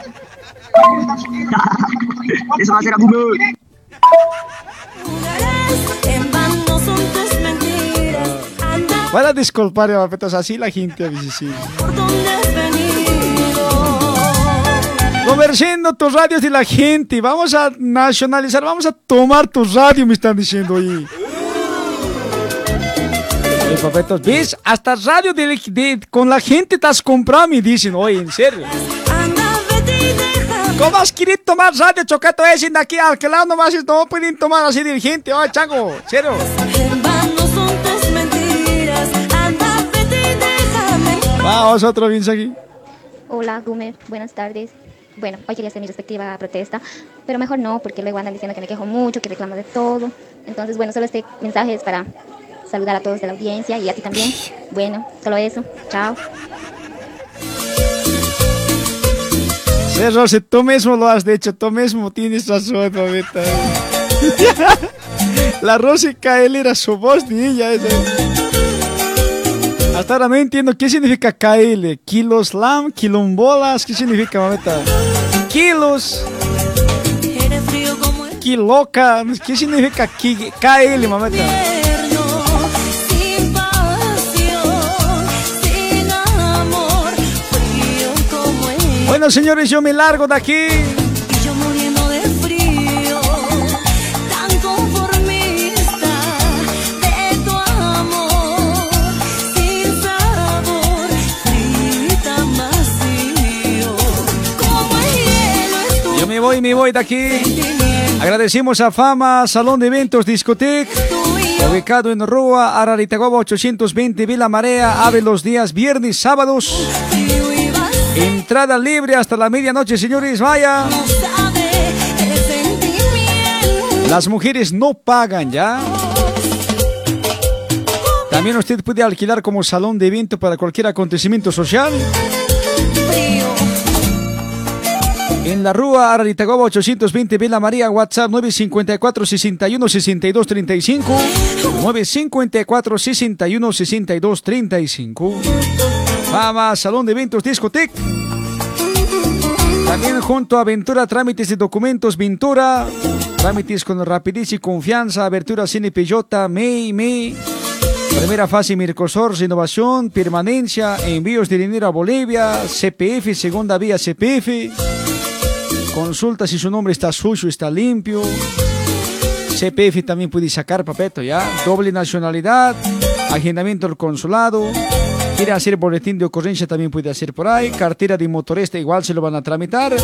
Eso va a ser Van a disculpar, papetos, así la gente a veces sí. por venido. Conversando tus radios de la gente. Vamos a nacionalizar, vamos a tomar tus radios, me están diciendo ahí. Eh, papetos, ¿ves? Hasta radio de, de- con la gente te has comprado, me dicen. Oye, en serio. ¿Cómo has querido tomar radio, chocato? Dicen de aquí al que lado nomás no pueden tomar así de gente. Oye, chango, serio. Vamos, otro mensaje. Hola, Gumer, buenas tardes. Bueno, hoy quería hacer mi respectiva protesta, pero mejor no, porque luego andan diciendo que me quejo mucho, que reclamo de todo. Entonces, bueno, solo este mensaje es para saludar a todos de la audiencia y a ti también. Bueno, solo eso. Chao. Sí, Rosy, tú mismo lo has dicho, tú mismo tienes razón, mamita. La Rosy KL era su voz de ella. esa. Hasta ahora no entiendo qué significa KL. Kilos lam, quilombolas, ¿qué significa, mamita? Kilos. Kiloca, ¿qué significa KL, el Bueno, señores, yo me largo de aquí. Voy, me voy de aquí. Agradecemos a Fama, Salón de Eventos, Discoteca, ubicado en Rua, Araritagoba 820, Vila Marea, abre los días viernes, sábados. Entrada libre hasta la medianoche, señores, vaya. Las mujeres no pagan, ¿ya? También usted puede alquilar como salón de evento para cualquier acontecimiento social. En la Rúa Araritagoba 820 Vela María, WhatsApp 954 61 62 35 954 61 62 35 Fama, Salón de Eventos, Discoteca. También junto a Aventura Trámites de Documentos Ventura, trámites con rapidez y confianza, Abertura CNPJ, MEI, MEI, primera fase Mircosur, innovación, permanencia, envíos de dinero a Bolivia, CPF, segunda vía CPF, consulta si su nombre está sucio, está limpio, CPF también puede sacar papeto, ¿ya? Doble nacionalidad, agendamiento del consulado, quiere hacer boletín de ocurrencia también puede hacer por ahí, cartera de motorista igual se lo van a tramitar,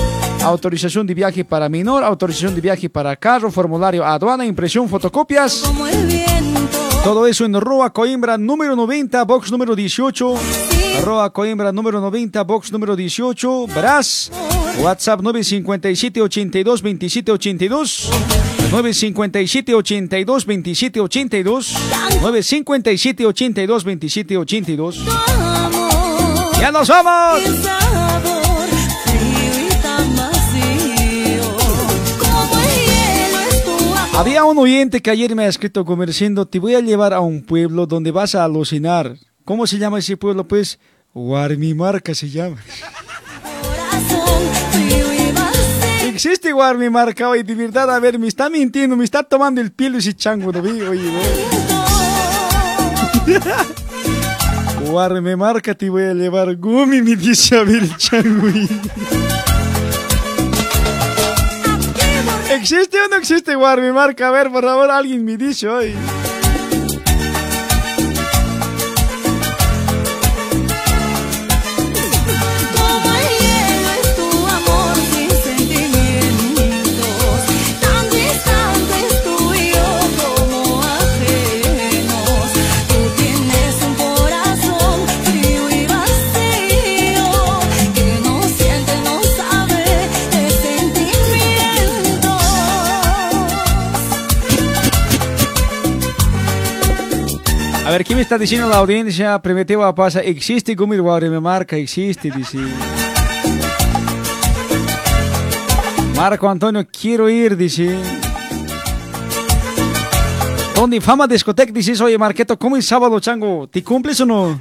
autorización de viaje para menor, autorización de viaje para carro, formulario aduana, impresión, fotocopias. Todo eso en Roa Coimbra número 90, box número 18. Roa Coimbra número 90, box número 18, Brás. WhatsApp 957 82 27 82. 957 82 27 82. 957 82 27 82. ¡Ya nos vamos! Había un oyente que ayer me ha escrito comerciando, te voy a llevar a un pueblo donde vas a alucinar. ¿Cómo se llama ese pueblo? Pues Guarmimarca se llama. Existe Guarmimarca hoy, de verdad, a ver, me está mintiendo, me está tomando el pelo ese chango, ¿no? Oye, oye, oye. Guarmimarca te voy a llevar, Gumi, me dice a ver el chango. ¿Existe o no existe Guarmimarca? A ver, por favor, alguien me dice hoy. Está diciendo la audiencia? Primitiva pasa, existe Gumir Guarmimarca, existe, dice. Marco Antonio, quiero ir, dice. Tony, fama discoteca, dices, oye, Marqueto, ¿cómo es sábado, chango? ¿Te cumples o no?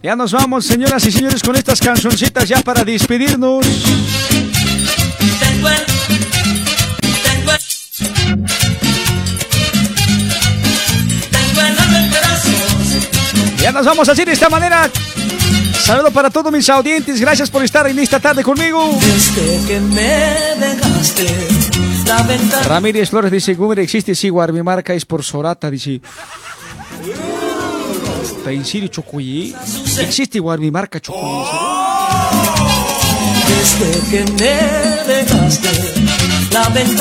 Ya nos vamos, señoras y señores, con estas cancioncitas ya para despedirnos. Ya nos vamos así de esta manera. Saludo para todos mis audientes. Gracias por estar en esta tarde conmigo. Desde que me dejaste, la ventana. Ramírez Flores dice, Gumer existe, sí, mi marca es por Sorata, dice. En serio, Chocoye. Existe mi marca, Chocoye. Desde que me dejaste.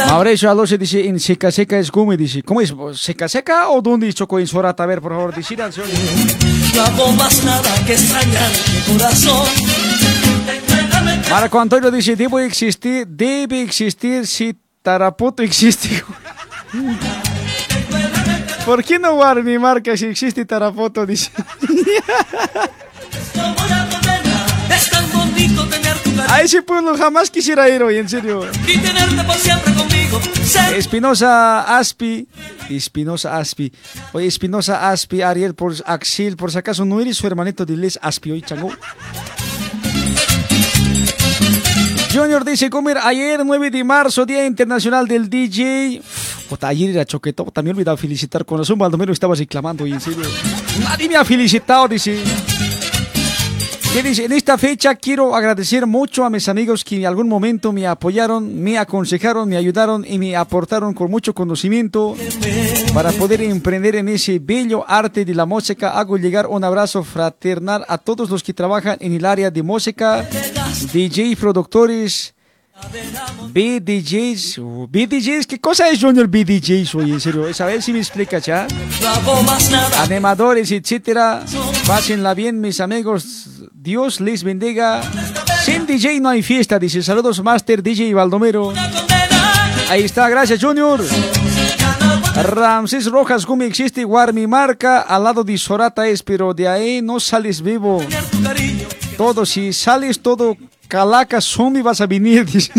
Mauricio Alonso dice, en seca seca es Gume, dice. ¿Cómo es? ¿Seca seca o dónde Chocoye en Sorata? A ver, por favor, decidan. No hago más nada que extrañar mi corazón. Marco Antonio dice, debe existir, debe existir si Tarapoto existe. ¿Por qué no mi marca si existe Tarapoto? Dice. Bonito tener tu cariño A ese pueblo jamás quisiera ir hoy, en serio. y tenerte por siempre conmigo. Espinosa Aspi, Espinosa Aspi. Oye, Espinosa Aspi, Ariel, por Axel, por si acaso no eres su hermanito de Les Aspi hoy, chango. Junior dice, comer ayer 9 de marzo, Día Internacional del DJ. Puta, ayer era choqueto, también me olvidaba felicitar con razón, Baldomero estaba reclamando y en serio. Nadie me ha felicitado, dice. ¿Qué dice? En esta fecha quiero agradecer mucho a mis amigos que en algún momento me apoyaron, me aconsejaron, me ayudaron y me aportaron con mucho conocimiento para poder emprender en ese bello arte de la música. Hago llegar un abrazo fraternal a todos los que trabajan en el área de música, DJ, productores, BDJs, oh, BDJs, ¿qué cosa es Junior BDJs? Oye, en serio, a ver si me explicas ya. Animadores, etcétera. Pásenla bien, mis amigos. Dios les bendiga. Sin DJ no hay fiesta, dice. Saludos, Master DJ Baldomero. Ahí está, gracias, Junior. Ramsés Rojas, ¿cómo existe? Guarmi marca al lado de Sorata es, pero de ahí no sales vivo. Todo, si sales todo calaca, zombie vas a venir, de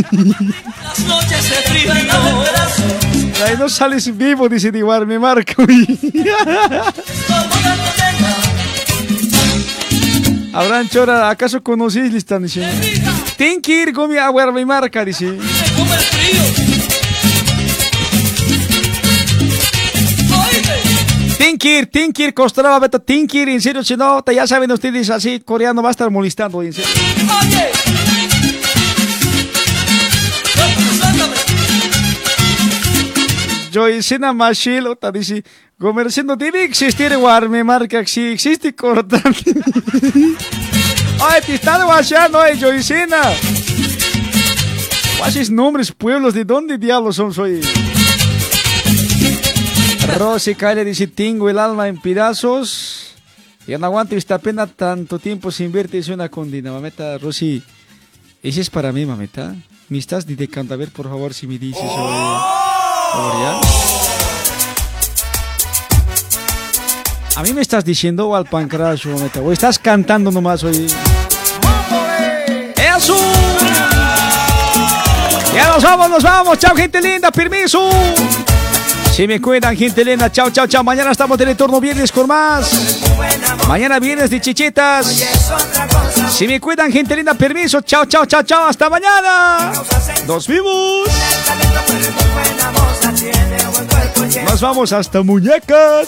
ahí no sales vivo, dice de Guarmi marca. Abraham Chora, ¿acaso conocéis? Le están diciendo. Ten que ir con mi a Guarmi marca, dice. Tinkir, Tinkir, Costraba, Beto, Tinkir, en serio, si no, ya saben ustedes, así coreano va a estar molestando, en serio. Joyce Namashil, ota dice, comerciando tiene existir warme marca si existe cortante. Ay, te están guachando, ay, eh, Joycina. ¿Cuáles nombres, pueblos, de dónde diablos son hoy? Rosy Calle dice, tengo el alma en pedazos. y no aguanto esta pena tanto tiempo sin verte, es una condena, mameta, Rosy. Ese es para mí, mameta. Me estás de cantaver, por favor, si me dices. Oh. A mí me estás diciendo al pancrash o estás cantando nomás hoy. ¡Eso! Ya nos vamos, nos vamos. Chao, gente linda. Permiso. Se me cuidan, gente linda, Chao, chao, chao. Mañana estamos en el viernes con más. Mañana viernes de chichitas. Se me cuidan, gente linda. Permiso. Chao, chao, chao, chao. Hasta mañana. Nos vimos. Nos vamos hasta muñecas.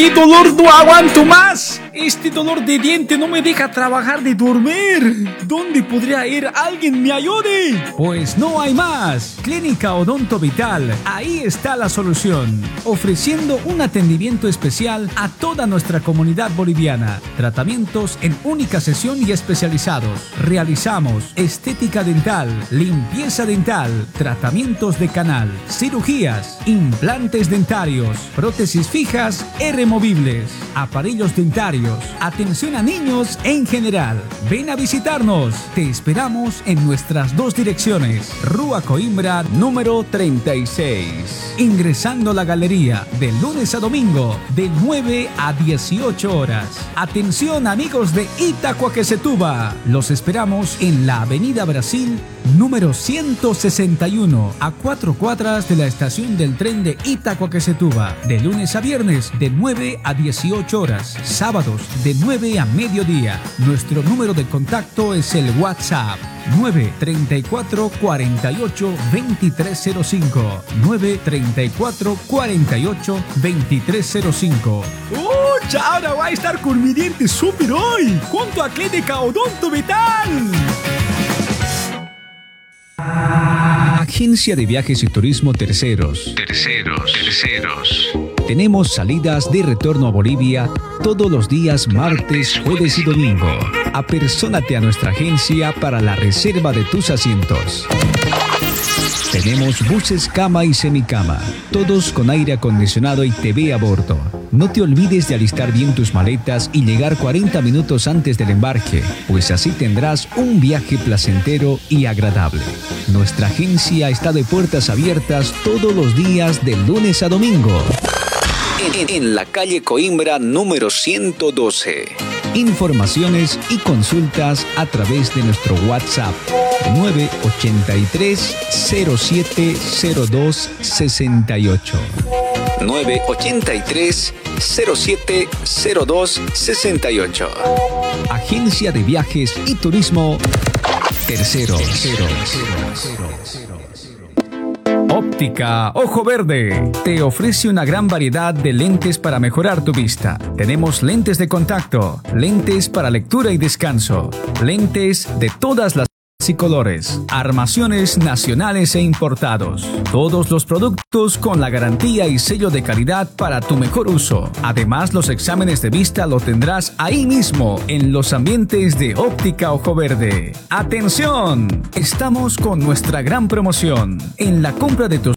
¡Qué dolor! ¡No aguanto más! Este dolor de diente no me deja trabajar de dormir. ¿Dónde podría ir? ¡Alguien me ayude! Pues no hay más. Clínica Odonto Vital, ahí está la solución, ofreciendo un atendimiento especial a toda nuestra comunidad boliviana. Tratamientos en única sesión y especializados. Realizamos estética dental, limpieza dental, tratamientos de canal, cirugías, implantes dentarios, prótesis fijas y removibles, aparellos dentarios, atención a niños en general. Ven a visitarnos, te esperamos en nuestras dos direcciones, Rua Coimbra Número 36. Ingresando a la galería de lunes a domingo, de 9 a 18 horas. Atención, amigos de Itacoaquecetuba. Los esperamos en la Avenida Brasil, número 161, a cuatro cuadras de la estación del tren de Itacoaquecetuba. De lunes a viernes, de 9 a 18 horas. Sábados, de 9 a mediodía. Nuestro número de contacto es el WhatsApp 934 48 2305 934 48 2305 ¡Uy! Ahora va a estar con mi diente súper hoy, junto a Clínica Odonto Vital. Agencia de Viajes y Turismo Terceros. Terceros, terceros. Tenemos salidas de retorno a Bolivia todos los días martes, jueves y domingo. Apersónate a nuestra agencia para la reserva de tus asientos. Tenemos buses cama y semicama, todos con aire acondicionado y TV a bordo. No te olvides de alistar bien tus maletas y llegar 40 minutos antes del embarque, pues así tendrás un viaje placentero y agradable. Nuestra agencia está de puertas abiertas todos los días de lunes a domingo. En, en la calle Coimbra número 112. Informaciones y consultas a través de nuestro WhatsApp 983 0702 68. 983 0702 68. Agencia de Viajes y Turismo Tercero. Óptica Ojo Verde te ofrece una gran variedad de lentes para mejorar tu vista. Tenemos lentes de contacto, lentes para lectura y descanso, lentes de todas las colores, armaciones nacionales e importados. Todos los productos con la garantía y sello de calidad para tu mejor uso. Además, los exámenes de vista lo tendrás ahí mismo en los ambientes de Óptica Ojo Verde. ¡Atención! Estamos con nuestra gran promoción. En la compra de tus